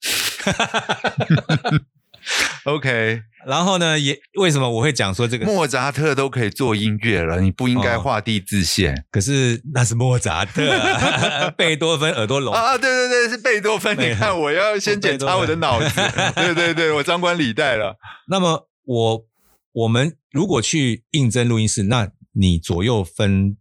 ”OK，然后呢，也为什么我会讲说这个莫扎特都可以做音乐了，你不应该画地自限。哦、可是那是莫扎特，贝多芬耳朵聋啊！对对对，是贝多芬。你看，我要先检查我的脑子。对对对，我张冠李戴了。那么我。我们如果去应征录音室，那你左右分、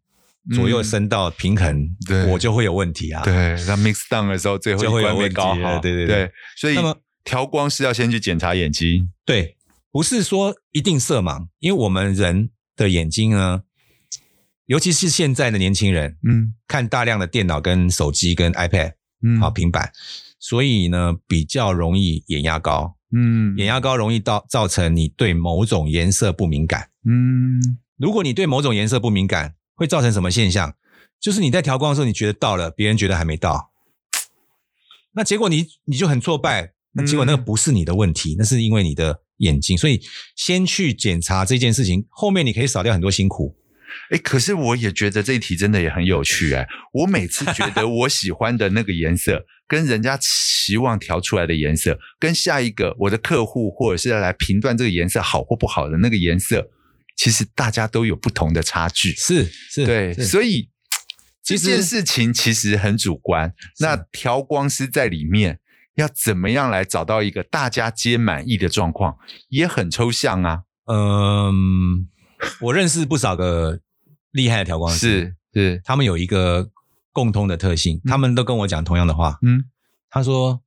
左右声道平衡，我就会有问题啊。对，那 mix down 的时候，最后就会有问题。对对对，对，所以那么调光是要先去检查眼睛。对，不是说一定色盲，因为我们人的眼睛呢，尤其是现在的年轻人，嗯，看大量的电脑、跟手机、跟 iPad，嗯，好平板，所以呢比较容易眼压高。嗯，眼压高容易造造成你对某种颜色不敏感。嗯，如果你对某种颜色不敏感，会造成什么现象？就是你在调光的时候，你觉得到了，别人觉得还没到，那结果你你就很挫败。那结果那个不是你的问题，嗯、那是因为你的眼睛。所以先去检查这件事情，后面你可以少掉很多辛苦。诶，可是我也觉得这一题真的也很有趣诶，我每次觉得我喜欢的那个颜色，跟人家期望调出来的颜色，跟下一个我的客户或者是要来评断这个颜色好或不好的那个颜色，其实大家都有不同的差距。是是，对，所以这件事情其实很主观。那调光师在里面要怎么样来找到一个大家皆满意的状况，也很抽象啊。嗯。我认识不少个厉害的调光师，是是，他们有一个共通的特性，嗯、他们都跟我讲同样的话。嗯，他说：“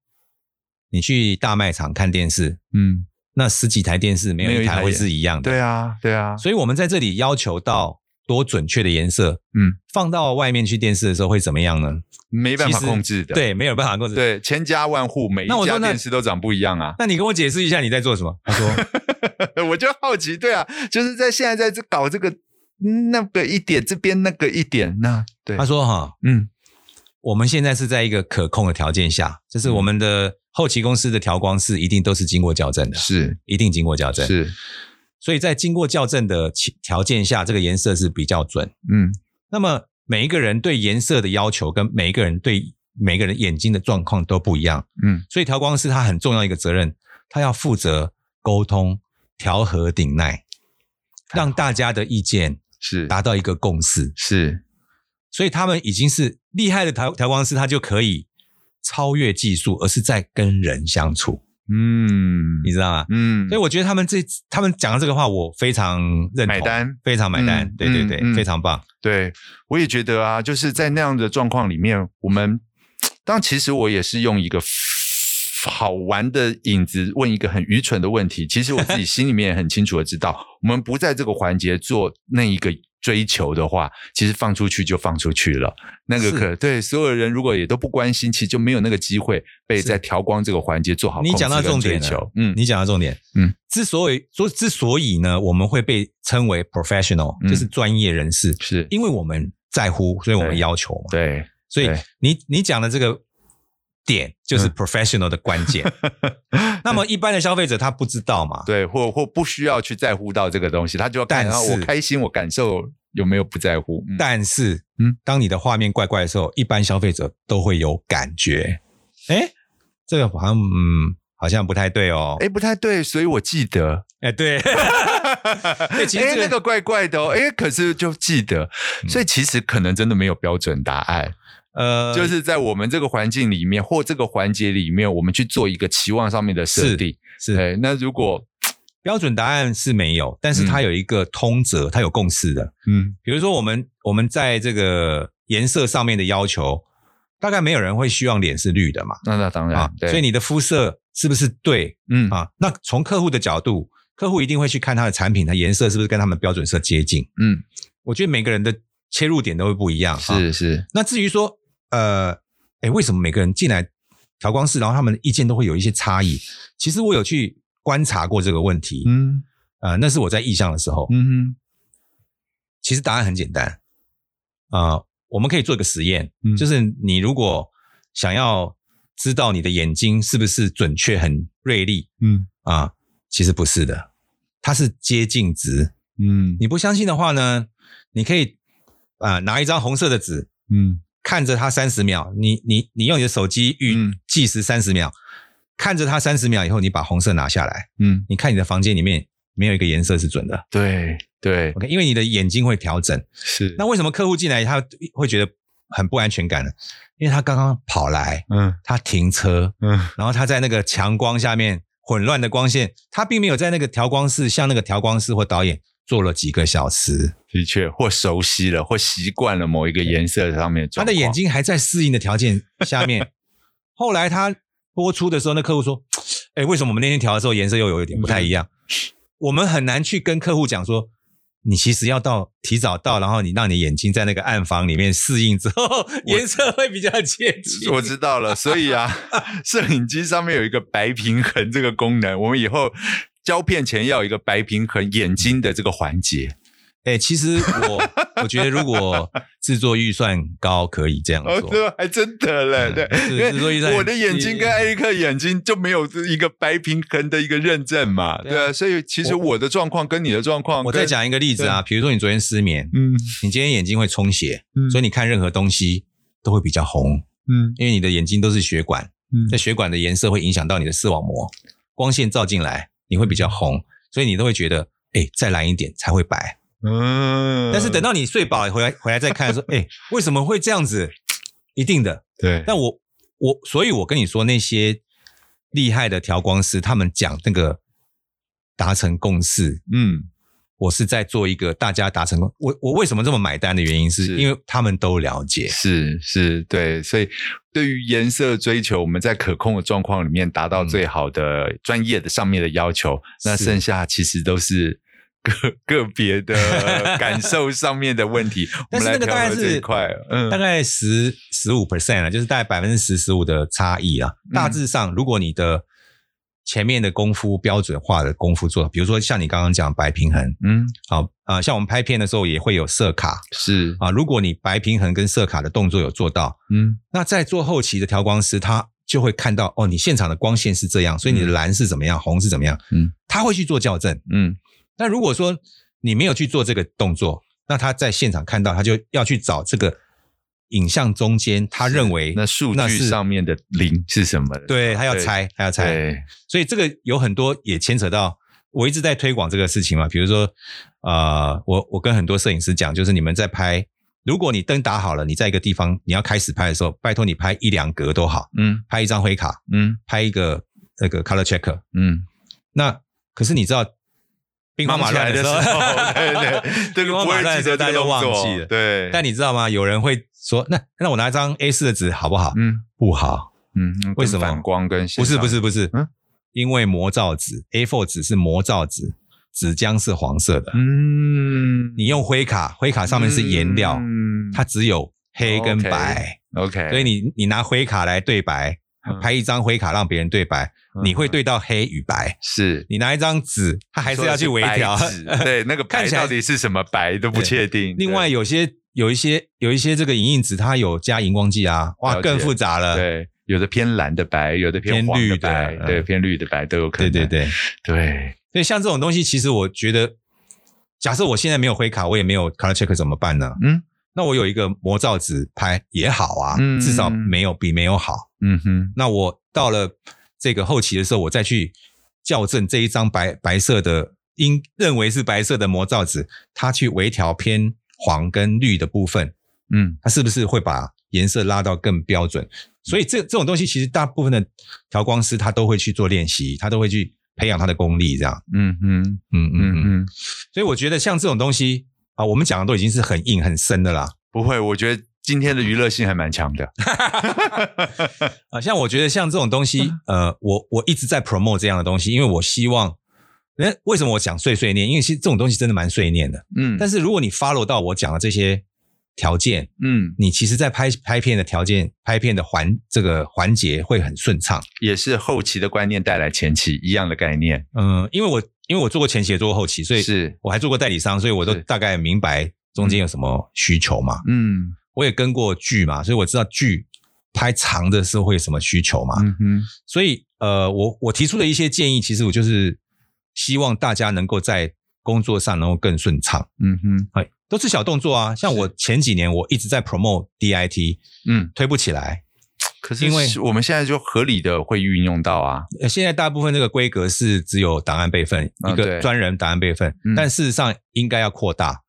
你去大卖场看电视，嗯，那十几台电视没有一台会是一样的。”对啊，对啊。所以我们在这里要求到多准确的颜色，嗯，放到外面去电视的时候会怎么样呢？没办法控制的，对，没有办法控制。对，千家万户，每一家电视都长不一样啊。那，那你跟我解释一下你在做什么？他说，我就好奇，对啊，就是在现在在这搞这个那个一点，这边那个一点，那对。他说哈，嗯，我们现在是在一个可控的条件下，就是我们的后期公司的调光师一定都是经过校正的，是，一定经过校正，是。所以在经过校正的条件下，这个颜色是比较准，嗯。那么。每一个人对颜色的要求跟每一个人对每个人眼睛的状况都不一样，嗯，所以调光师他很重要一个责任，他要负责沟通、调和、顶耐，让大家的意见是达到一个共识，是，所以他们已经是厉害的调调光师，他就可以超越技术，而是在跟人相处。嗯，你知道吗？嗯，所以我觉得他们这他们讲的这个话，我非常认同，买单，非常买单。嗯、对对对，嗯、非常棒。对，我也觉得啊，就是在那样的状况里面，我们 当其实我也是用一个好玩的影子问一个很愚蠢的问题。其实我自己心里面也很清楚的知道，我们不在这个环节做那一个。追求的话，其实放出去就放出去了。那个可对所有人，如果也都不关心，其实就没有那个机会被在调光这个环节做好。你讲到重点了，嗯，你讲到重点，嗯，之所以说之所以呢，我们会被称为 professional，就是专业人士，嗯、是。因为我们在乎，所以我们要求嘛。对，对所以你你讲的这个点就是 professional 的关键。嗯、那么一般的消费者他不知道嘛？对，或或不需要去在乎到这个东西，他就要看到我开心，我感受。有没有不在乎？嗯、但是，嗯，当你的画面怪怪的时候，一般消费者都会有感觉。哎，这个好像，嗯，好像不太对哦。哎，不太对，所以我记得。哎，对。哎，那个怪怪的哦。哎，可是就记得，所以其实可能真的没有标准答案。呃、嗯，就是在我们这个环境里面，或这个环节里面，我们去做一个期望上面的设定。是，是哎，那如果。标准答案是没有，但是它有一个通则，嗯、它有共识的。嗯，比如说我们我们在这个颜色上面的要求，大概没有人会希望脸是绿的嘛？那那当然，啊、对，所以你的肤色是不是对？嗯啊，那从客户的角度，客户一定会去看他的产品，它颜色是不是跟他们标准色接近？嗯，我觉得每个人的切入点都会不一样。是是。那至于说，呃，诶，为什么每个人进来调光室，然后他们的意见都会有一些差异？其实我有去。观察过这个问题，嗯，呃，那是我在意向的时候，嗯哼，其实答案很简单，啊、呃，我们可以做一个实验，嗯、就是你如果想要知道你的眼睛是不是准确、很锐利，嗯，啊、呃，其实不是的，它是接近值，嗯，你不相信的话呢，你可以啊、呃、拿一张红色的纸，嗯，看着它三十秒，你你你用你的手机预计时三十秒。看着它三十秒以后，你把红色拿下来。嗯，你看你的房间里面没有一个颜色是准的。对对，OK，因为你的眼睛会调整。是。那为什么客户进来他会觉得很不安全感呢？因为他刚刚跑来，嗯，他停车，嗯，然后他在那个强光下面混乱的光线，他并没有在那个调光室像那个调光室或导演做了几个小时。的确，或熟悉了，或习惯了某一个颜色上面，他的眼睛还在适应的条件下面。后来他。播出的时候，那客户说：“哎，为什么我们那天调的时候颜色又有一点不太一样？”我们很难去跟客户讲说：“你其实要到提早到，然后你让你眼睛在那个暗房里面适应之后，颜色会比较接近。我知道了，所以啊，摄影机上面有一个白平衡这个功能，我们以后胶片前要有一个白平衡眼睛的这个环节。哎、欸，其实我 我觉得，如果制作预算高，可以这样做。哦，还真的嘞，对，因为我的眼睛跟艾利克眼睛就没有一个白平衡的一个认证嘛，对啊，所以其实我的状况跟你的状况，我再讲一个例子啊，比如说你昨天失眠，嗯，你今天眼睛会充血，嗯，所以你看任何东西都会比较红，嗯，因为你的眼睛都是血管，嗯，那血管的颜色会影响到你的视网膜，光线照进来你会比较红，所以你都会觉得，哎，再蓝一点才会白。嗯，但是等到你睡饱回来回来再看说，哎，为什么会这样子？一定的，对。但我我，所以我跟你说，那些厉害的调光师，他们讲那个达成共识，嗯，我是在做一个大家达成共。我我为什么这么买单的原因，是因为他们都了解，是是，对。所以对于颜色追求，我们在可控的状况里面达到最好的专业的上面的要求，那剩下其实都是。个个别的 感受上面的问题，但是那个大概是嗯，大概十十五 percent 啊，就是大概百分之十十五的差异啊。大致上，如果你的前面的功夫标准化的功夫做，比如说像你刚刚讲白平衡，嗯，好啊，像我们拍片的时候也会有色卡，是。啊，如果你白平衡跟色卡的动作有做到，嗯，那在做后期的调光师，他就会看到哦，你现场的光线是这样，所以你的蓝是怎么样，红是怎么样，嗯，他会去做校正，嗯。那如果说你没有去做这个动作，那他在现场看到，他就要去找这个影像中间，他认为那数据上面的零是什么？对，他要猜，他要猜。对，所以这个有很多也牵扯到，我一直在推广这个事情嘛。比如说，呃，我我跟很多摄影师讲，就是你们在拍，如果你灯打好了，你在一个地方你要开始拍的时候，拜托你拍一两格都好，嗯，拍一张灰卡，嗯，拍一个那个 color checker，嗯，那可是你知道。兵荒马乱的时候，对兵荒马乱的时候大家都忘记了。对，但你知道吗？有人会说：“那那我拿一张 A 四的纸好不好？”嗯，不好。嗯，为什么？反光跟不是不是不是，嗯，因为模造纸 A4 纸是模造纸，纸浆是黄色的。嗯，你用灰卡，灰卡上面是颜料，它只有黑跟白。OK，所以你你拿灰卡来对白。拍一张灰卡让别人对白，你会对到黑与白。是你拿一张纸，他还是要去微调。对，那个白到底是什么白都不确定。另外，有些有一些有一些这个影印纸，它有加荧光剂啊，哇，更复杂了。对，有的偏蓝的白，有的偏黄的白，对，偏绿的白都有可能。对对对对。所以像这种东西，其实我觉得，假设我现在没有灰卡，我也没有 color check 怎么办呢？嗯。那我有一个魔造纸拍也好啊，嗯、至少没有比没有好。嗯哼。那我到了这个后期的时候，我再去校正这一张白白色的，应认为是白色的魔造纸，它去微调偏黄跟绿的部分，嗯，它是不是会把颜色拉到更标准？所以这这种东西，其实大部分的调光师他都会去做练习，他都会去培养他的功力，这样。嗯哼，嗯嗯嗯嗯。所以我觉得像这种东西。啊，我们讲的都已经是很硬很深的啦。不会，我觉得今天的娱乐性还蛮强的。啊，像我觉得像这种东西，呃，我我一直在 promote 这样的东西，因为我希望，诶，为什么我讲碎碎念？因为其实这种东西真的蛮碎念的。嗯，但是如果你 follow 到我讲的这些条件，嗯，你其实在拍拍片的条件、拍片的环这个环节会很顺畅，也是后期的观念带来前期一样的概念。嗯，因为我。因为我做过前期，也做过后期，所以是我还做过代理商，所以我都大概明白中间有什么需求嘛。嗯，我也跟过剧嘛，所以我知道剧拍长的时候会有什么需求嘛。嗯哼，所以呃，我我提出的一些建议，其实我就是希望大家能够在工作上能够更顺畅。嗯哼，哎，都是小动作啊，像我前几年我一直在 promote DIT，嗯，推不起来。可是因为我们现在就合理的会运用到啊，现在大部分这个规格是只有档案备份，一个专人档案备份，但事实上应该要扩大。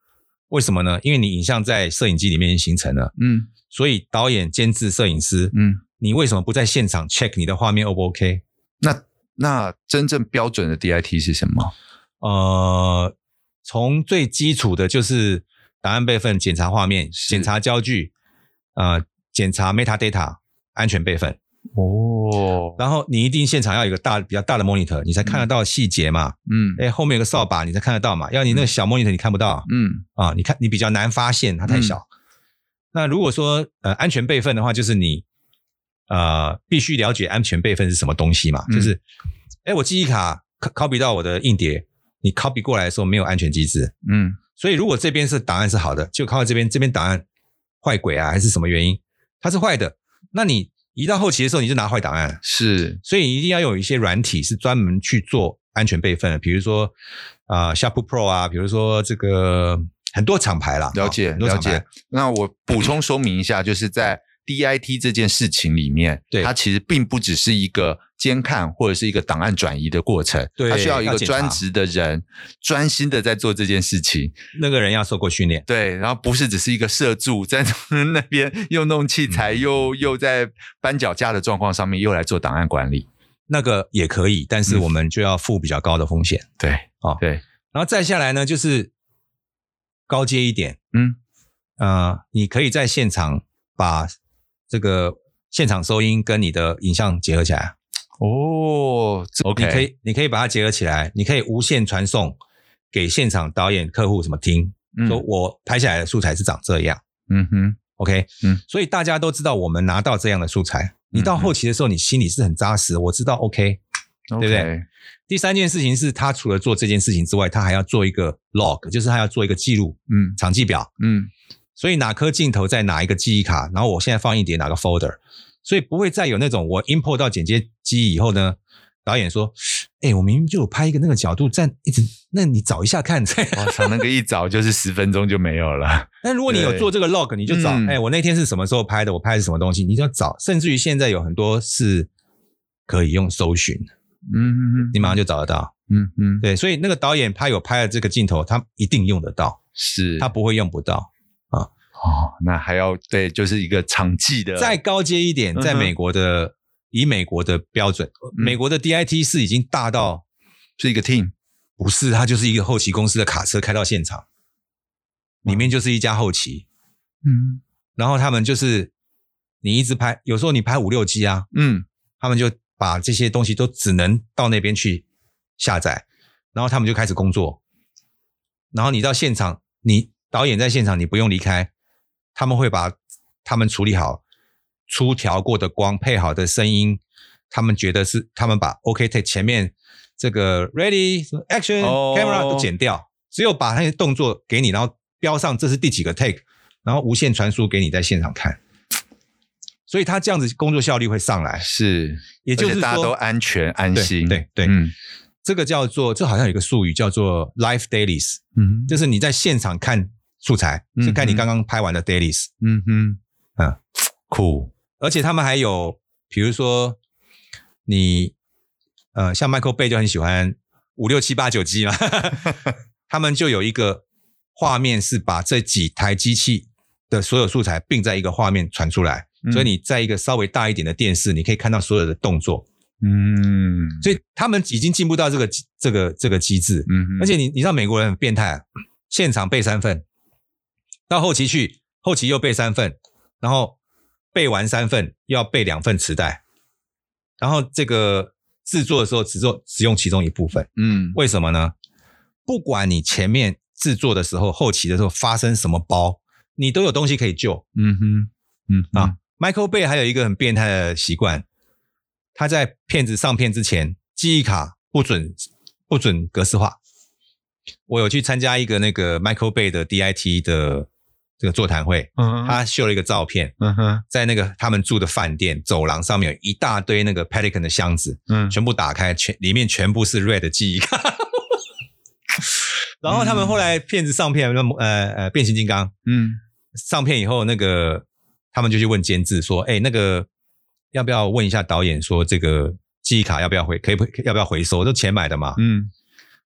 为什么呢？因为你影像在摄影机里面形成了，嗯，所以导演、监制、摄影师，嗯，你为什么不在现场 check 你的画面 O 不 OK？那那真正标准的 DIT 是什么？呃，从最基础的就是档案备份、检查画面、检查焦距，呃，检查 metadata。安全备份，哦，然后你一定现场要有一个大比较大的 monitor，你才看得到细节嘛。嗯，哎，后面有个扫把，你才看得到嘛。要你那个小 monitor，你看不到。嗯，啊，你看你比较难发现，它太小。嗯、那如果说呃安全备份的话，就是你呃必须了解安全备份是什么东西嘛。嗯、就是，哎，我记忆卡 copy 到我的硬碟，你 copy 过来的时候没有安全机制。嗯，所以如果这边是档案是好的，就靠这边这边档案坏鬼啊，还是什么原因，它是坏的，那你。移到后期的时候，你就拿坏档案，是，所以一定要有一些软体是专门去做安全备份的，比如说啊、呃、，Sharp Pro 啊，比如说这个很多厂牌啦，了解，了解。那我补充说明一下，就是在 DIT 这件事情里面，对，它其实并不只是一个。监看或者是一个档案转移的过程，对，他需要一个专职的人专心的在做这件事情。那个人要受过训练，对，然后不是只是一个摄助在那边又弄器材，嗯、又又在搬脚架的状况上面又来做档案管理，那个也可以，但是我们就要付比较高的风险。对，哦，对，然后再下来呢，就是高阶一点，嗯，呃，你可以在现场把这个现场收音跟你的影像结合起来。哦，OK，你可以，你可以把它结合起来，你可以无线传送给现场导演、客户什么听，嗯、说我拍下来的素材是长这样，嗯哼，OK，嗯，所以大家都知道我们拿到这样的素材，你到后期的时候，你心里是很扎实，我知道 OK，对不对.第三件事情是他除了做这件事情之外，他还要做一个 log，就是他要做一个记录，嗯，场记表，嗯，所以哪颗镜头在哪一个记忆卡，然后我现在放一点哪个 folder。所以不会再有那种我 import 到剪接机以后呢，导演说：“哎，我明明就有拍一个那个角度，站一直，那你找一下看。”我操，那个一找就是十分钟就没有了。但如果你有做这个 log，你就找，哎、嗯，我那天是什么时候拍的？我拍的是什么东西？你就要找，甚至于现在有很多是可以用搜寻，嗯嗯嗯，你马上就找得到，嗯嗯，对。所以那个导演他有拍了这个镜头，他一定用得到，是他不会用不到。哦，那还要对，就是一个场记的。再高阶一点，在美国的、嗯、以美国的标准，嗯、美国的 DIT 是已经大到是一个 team，不是，它就是一个后期公司的卡车开到现场，里面就是一家后期，嗯，然后他们就是你一直拍，有时候你拍五六 G 啊，嗯，他们就把这些东西都只能到那边去下载，然后他们就开始工作，然后你到现场，你导演在现场，你不用离开。他们会把他们处理好、出调过的光、配好的声音，他们觉得是他们把 OK take 前面这个 Ready Action Camera 都剪掉，只有把那些动作给你，然后标上这是第几个 take，然后无线传输给你在现场看。所以他这样子工作效率会上来，是，也就是说大家都安全安心。对对，嗯，这个叫做这好像有一个术语叫做 life Dailies，嗯，就是你在现场看。素材是看你刚刚拍完的 dailies，嗯哼，嗯，酷，而且他们还有，比如说你，呃，像 Michael Bay 就很喜欢五六七八九机嘛，他们就有一个画面是把这几台机器的所有素材并在一个画面传出来，嗯、所以你在一个稍微大一点的电视，你可以看到所有的动作，嗯，所以他们已经进步到这个这个这个机制，嗯哼，而且你你知道美国人很变态，啊现场备三份。到后期去，后期又备三份，然后备完三份又要备两份磁带，然后这个制作的时候只做只用其中一部分，嗯，为什么呢？不管你前面制作的时候，后期的时候发生什么包，你都有东西可以救，嗯哼，嗯啊，Michael Bay 还有一个很变态的习惯，他在片子上片之前，记忆卡不准不准格式化。我有去参加一个那个 Michael Bay 的 DIT 的。这个座谈会，他秀了一个照片，在那个他们住的饭店走廊上面有一大堆那个 Pelican 的箱子，全部打开，全里面全部是 Red 记忆卡。然后他们后来片子上片，呃呃，变形金刚，嗯，上片以后，那个他们就去问监制说，哎，那个要不要问一下导演说，这个记忆卡要不要回，可以不要不要回收？都钱买的嘛，嗯。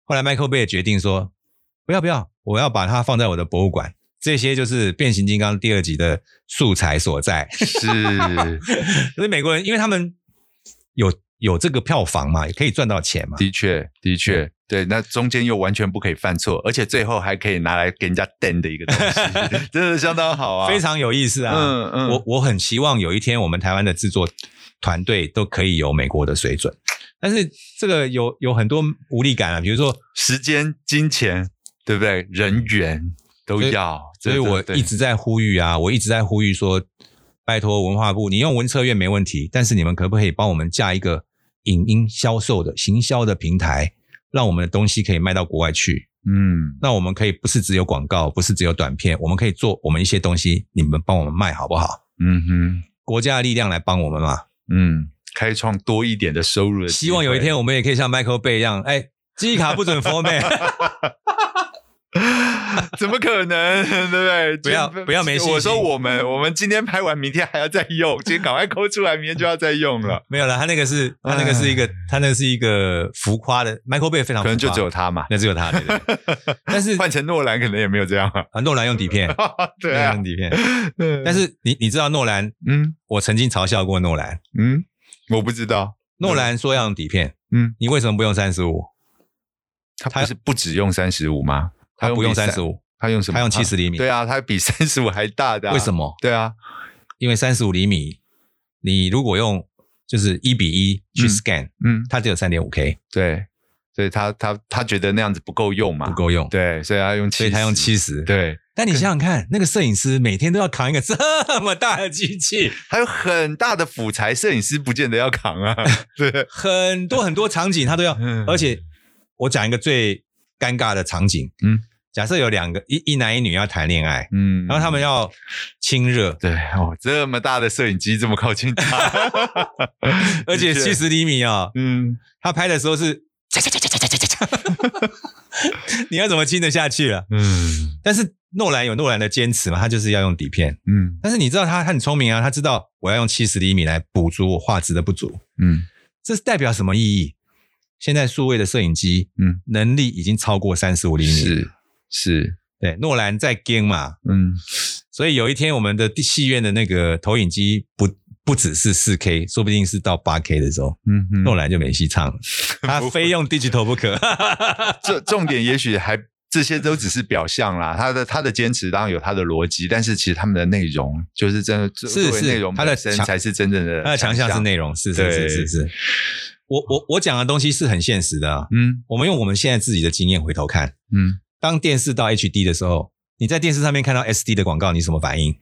后来 Michael Bay 决定说，不要不要，我要把它放在我的博物馆。这些就是变形金刚第二集的素材所在，是，所以美国人因为他们有有这个票房嘛，也可以赚到钱嘛。的确，的确，对，那中间又完全不可以犯错，而且最后还可以拿来给人家登的一个东西，真的相当好啊，非常有意思啊。嗯嗯，我我很希望有一天我们台湾的制作团队都可以有美国的水准，但是这个有有很多无力感啊，比如说时间、金钱，对不对？人员都要，所以，我一直在呼吁啊，我一直在呼吁说，拜托文化部，你用文策院没问题，但是你们可不可以帮我们架一个影音销售的行销的平台？让我们的东西可以卖到国外去，嗯，那我们可以不是只有广告，不是只有短片，我们可以做我们一些东西，你们帮我们卖好不好？嗯哼，国家的力量来帮我们嘛，嗯，开创多一点的收入的。希望有一天我们也可以像 Michael Bay 一样，哎，记忆卡不准 format。怎么可能？对不对？不要不要没信心。我说我们我们今天拍完，明天还要再用，今天赶快抠出来，明天就要再用了。没有了，他那个是他那个是一个他那个是一个浮夸的，Michael Bay 非常，可能就只有他嘛，那只有他。对对 但是换成诺兰可能也没有这样啊。诺兰用底片，对啊，用底片。但是你你知道诺兰？嗯，我曾经嘲笑过诺兰。嗯，我不知道。诺兰说要用底片。嗯，你为什么不用三十五？他不是不只用三十五吗？他不用三十五，他用什么？他用七十厘米。对啊，他比三十五还大的。为什么？对啊，因为三十五厘米，你如果用就是一比一去 scan，嗯，它只有三点五 K。对，所以他他他觉得那样子不够用嘛，不够用。对，所以他用，所以他用七十。对，但你想想看，那个摄影师每天都要扛一个这么大的机器，还有很大的辅材，摄影师不见得要扛啊。对，很多很多场景他都要，而且我讲一个最尴尬的场景，嗯。假设有两个一一男一女要谈恋爱，嗯，然后他们要亲热，对哦，这么大的摄影机这么靠近他，而且七十厘米啊，嗯，他拍的时候是，你要怎么亲得下去啊？嗯，但是诺兰有诺兰的坚持嘛，他就是要用底片，嗯，但是你知道他他很聪明啊，他知道我要用七十厘米来补足我画质的不足，嗯，这是代表什么意义？现在数位的摄影机，嗯，能力已经超过三十五厘米，是。是对，诺兰在 game 嘛，嗯，所以有一天我们的戏院的那个投影机不不只是四 K，说不定是到八 K 的时候，嗯哼，诺兰就没戏唱了，他非用 digital 不可。这重点也许还这些都只是表象啦，他的他的坚持当然有他的逻辑，但是其实他们的内容就是真的是是内容，他的强才是真正的他的强项是内容，是是是是是。我我我讲的东西是很现实的，嗯，我们用我们现在自己的经验回头看，嗯。当电视到 HD 的时候，你在电视上面看到 SD 的广告，你什么反应？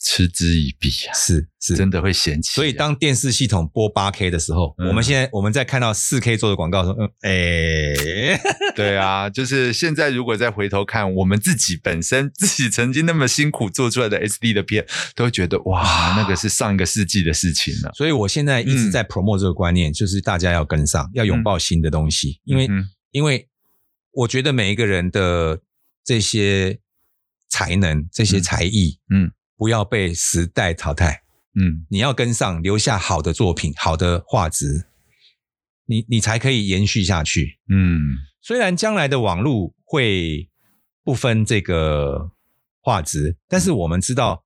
嗤之以鼻啊！是是，真的会嫌弃。所以当电视系统播八 K 的时候，嗯、我们现在我们在看到四 K 做的广告说，嗯，哎、欸，对啊，就是现在如果再回头看我们自己本身自己曾经那么辛苦做出来的 SD 的片，都会觉得哇，那个是上一个世纪的事情了。所以我现在一直在 promote 这个观念，嗯、就是大家要跟上，要拥抱新的东西，嗯、因为、嗯、因为。我觉得每一个人的这些才能、这些才艺，嗯，不要被时代淘汰，嗯，你要跟上，留下好的作品、好的画质，你你才可以延续下去，嗯。虽然将来的网络会不分这个画质，但是我们知道，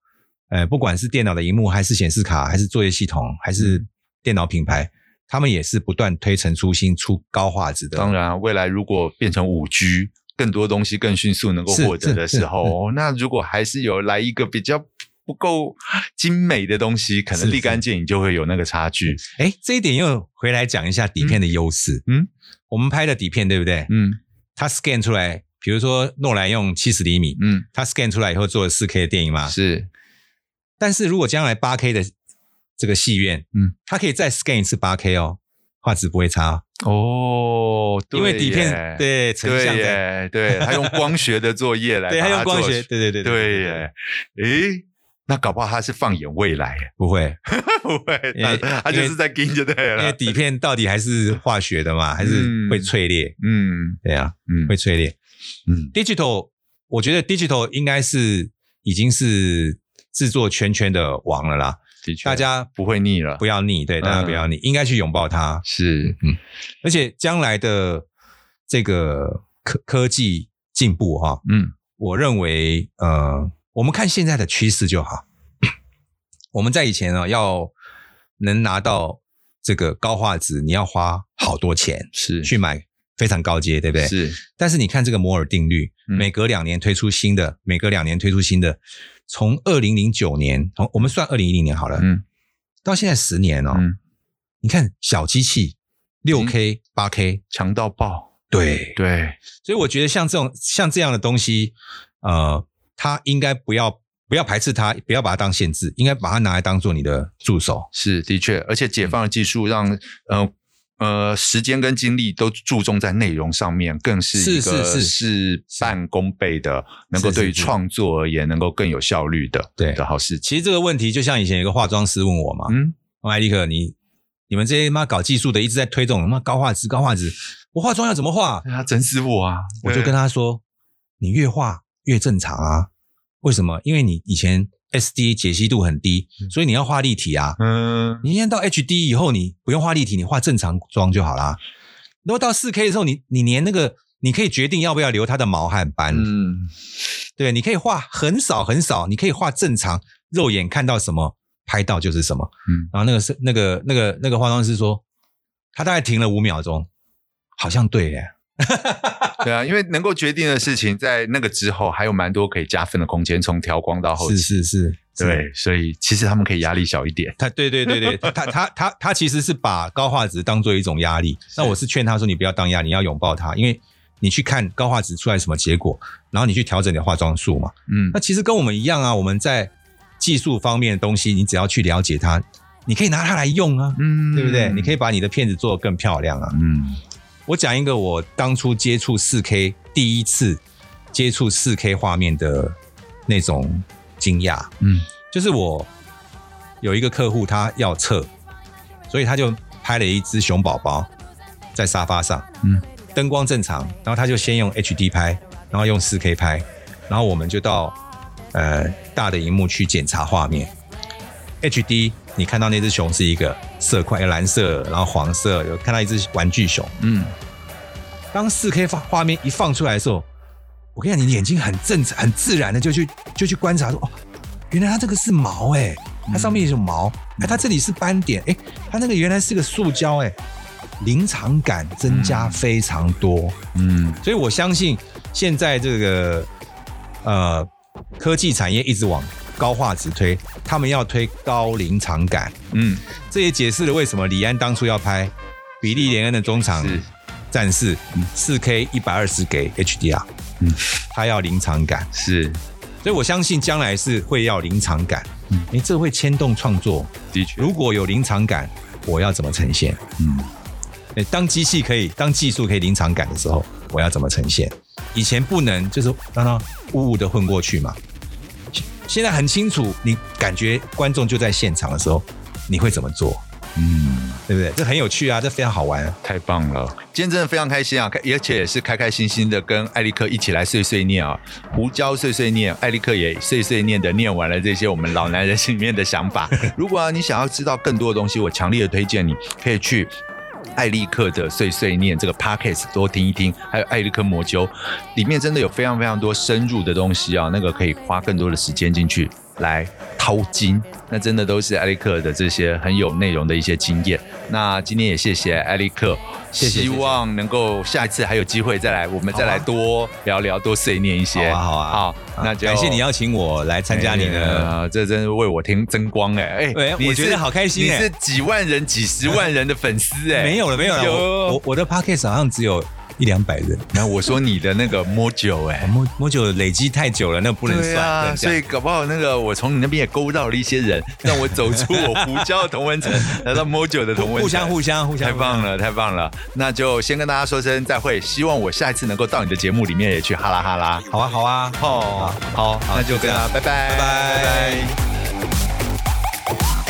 呃，不管是电脑的荧幕，还是显示卡，还是作业系统，还是电脑品牌。他们也是不断推陈出新，出高画质的。当然，未来如果变成五 G，更多东西更迅速能够获得的时候，那如果还是有来一个比较不够精美的东西，可能立竿见影就会有那个差距。哎，这一点又回来讲一下底片的优势。嗯，我们拍的底片对不对？嗯，它 scan 出来，比如说诺兰用七十厘米，嗯，它 scan 出来以后做了四 K 的电影嘛？是。但是如果将来八 K 的。这个戏院，嗯，它可以再 scan 一次八 K 哦，画质不会差哦。因为底片对成像的，对，它用光学的作业来，对，它用光学，对对对对耶。诶，那搞不好它是放眼未来，不会。不会，它就是在跟就对了。因为底片到底还是化学的嘛，还是会脆裂，嗯，对啊，嗯，会脆裂，嗯，digital，我觉得 digital 应该是已经是制作圈圈的王了啦。大家不会腻了，不要腻，对，大家不要腻，应该去拥抱它。是，嗯，而且将来的这个科科技进步，哈，嗯，我认为，呃，我们看现在的趋势就好。我们在以前啊，要能拿到这个高画质，你要花好多钱，是去买。非常高阶，对不对？是。但是你看这个摩尔定律，嗯、每隔两年推出新的，每隔两年推出新的，从二零零九年，从我们算二零一零年好了，嗯，到现在十年哦，嗯，你看小机器六 K、八 K 强到爆，对对，所以我觉得像这种像这样的东西，呃，它应该不要。不要排斥它，不要把它当限制，应该把它拿来当做你的助手。是的确，而且解放的技术让、嗯、呃呃时间跟精力都注重在内容上面，更是一个事半功倍的，能够对于创作而言能够更有效率的对的好事。其实这个问题就像以前有个化妆师问我嘛，嗯，艾利克，你你们这些妈搞技术的一直在推这种什么高画质、高画质，我化妆要怎么化？他整死我啊！我就跟他说，你越画越正常啊。为什么？因为你以前 SD 解析度很低，所以你要画立体啊。嗯，你现在到 HD 以后，你不用画立体，你画正常妆就好啦。如果到四 K 的时候，你你连那个你可以决定要不要留它的毛汗斑。嗯，对，你可以画很少很少，你可以画正常，肉眼看到什么拍到就是什么。嗯，然后那个是那个那个那个化妆师说，他大概停了五秒钟，好像对耶。对啊，因为能够决定的事情，在那个之后还有蛮多可以加分的空间，从调光到后期。是是是，对，所以其实他们可以压力小一点。他对对对对，他他他他其实是把高画质当做一种压力。那我是劝他说，你不要当压力，你要拥抱它，因为你去看高画质出来什么结果，然后你去调整你的化妆术嘛。嗯，那其实跟我们一样啊，我们在技术方面的东西，你只要去了解它，你可以拿它来用啊，嗯，对不对？你可以把你的片子做得更漂亮啊，嗯。我讲一个我当初接触四 K 第一次接触四 K 画面的那种惊讶，嗯，就是我有一个客户他要测，所以他就拍了一只熊宝宝在沙发上，嗯，灯光正常，然后他就先用 HD 拍，然后用四 K 拍，然后我们就到呃大的荧幕去检查画面，HD。你看到那只熊是一个色块，蓝色，然后黄色，有看到一只玩具熊。嗯，当四 K 画画面一放出来的时候，我跟你讲，你眼睛很正常、很自然的就去就去观察说，哦，原来它这个是毛哎，它上面有毛，哎，它这里是斑点，哎，它那个原来是个塑胶哎，临场感增加非常多。嗯，所以我相信现在这个呃科技产业一直往。高画质推，他们要推高临场感，嗯，这也解释了为什么李安当初要拍比利连恩的中场战士，四 K 一百二十给 HDR，嗯，他要临场感，是，所以我相信将来是会要临场感，嗯，因为这会牵动创作，的确，如果有临场感，我要怎么呈现？嗯，当机器可以，当技术可以临场感的时候，我要怎么呈现？以前不能，就是让它雾雾的混过去嘛。现在很清楚，你感觉观众就在现场的时候，你会怎么做？嗯，对不对？这很有趣啊，这非常好玩，太棒了！今天真的非常开心啊，而且也是开开心心的跟艾利克一起来碎碎念啊，胡椒碎碎念，艾利克也碎碎念的念完了这些我们老男人心里面的想法。如果啊，你想要知道更多的东西，我强烈的推荐你可以去。艾利克的碎碎念这个 pockets 多听一听，还有艾利克魔灸，里面真的有非常非常多深入的东西啊，那个可以花更多的时间进去。来掏金，那真的都是艾利克的这些很有内容的一些经验。那今天也谢谢艾利克，希望能够下一次还有机会再来，我们再来多聊聊，多碎念一些。好啊，好啊，好，那就感谢你邀请我来参加你的，这真是为我添增光哎哎，我觉得好开心，你是几万人、几十万人的粉丝哎，没有了，没有了，我我的 podcast 好像只有。一两百人，然后我说你的那个摸酒哎，摸摸酒累积太久了，那不能算。啊、所以搞不好那个我从你那边也勾到了一些人，让我走出我胡椒的同温层，来到摸酒的同温层，互相互相互相，太棒了，太棒了。那就先跟大家说声再会，希望我下一次能够到你的节目里面也去哈啦哈啦。好啊好啊，哦好，好，那就跟大家拜拜拜拜。拜拜。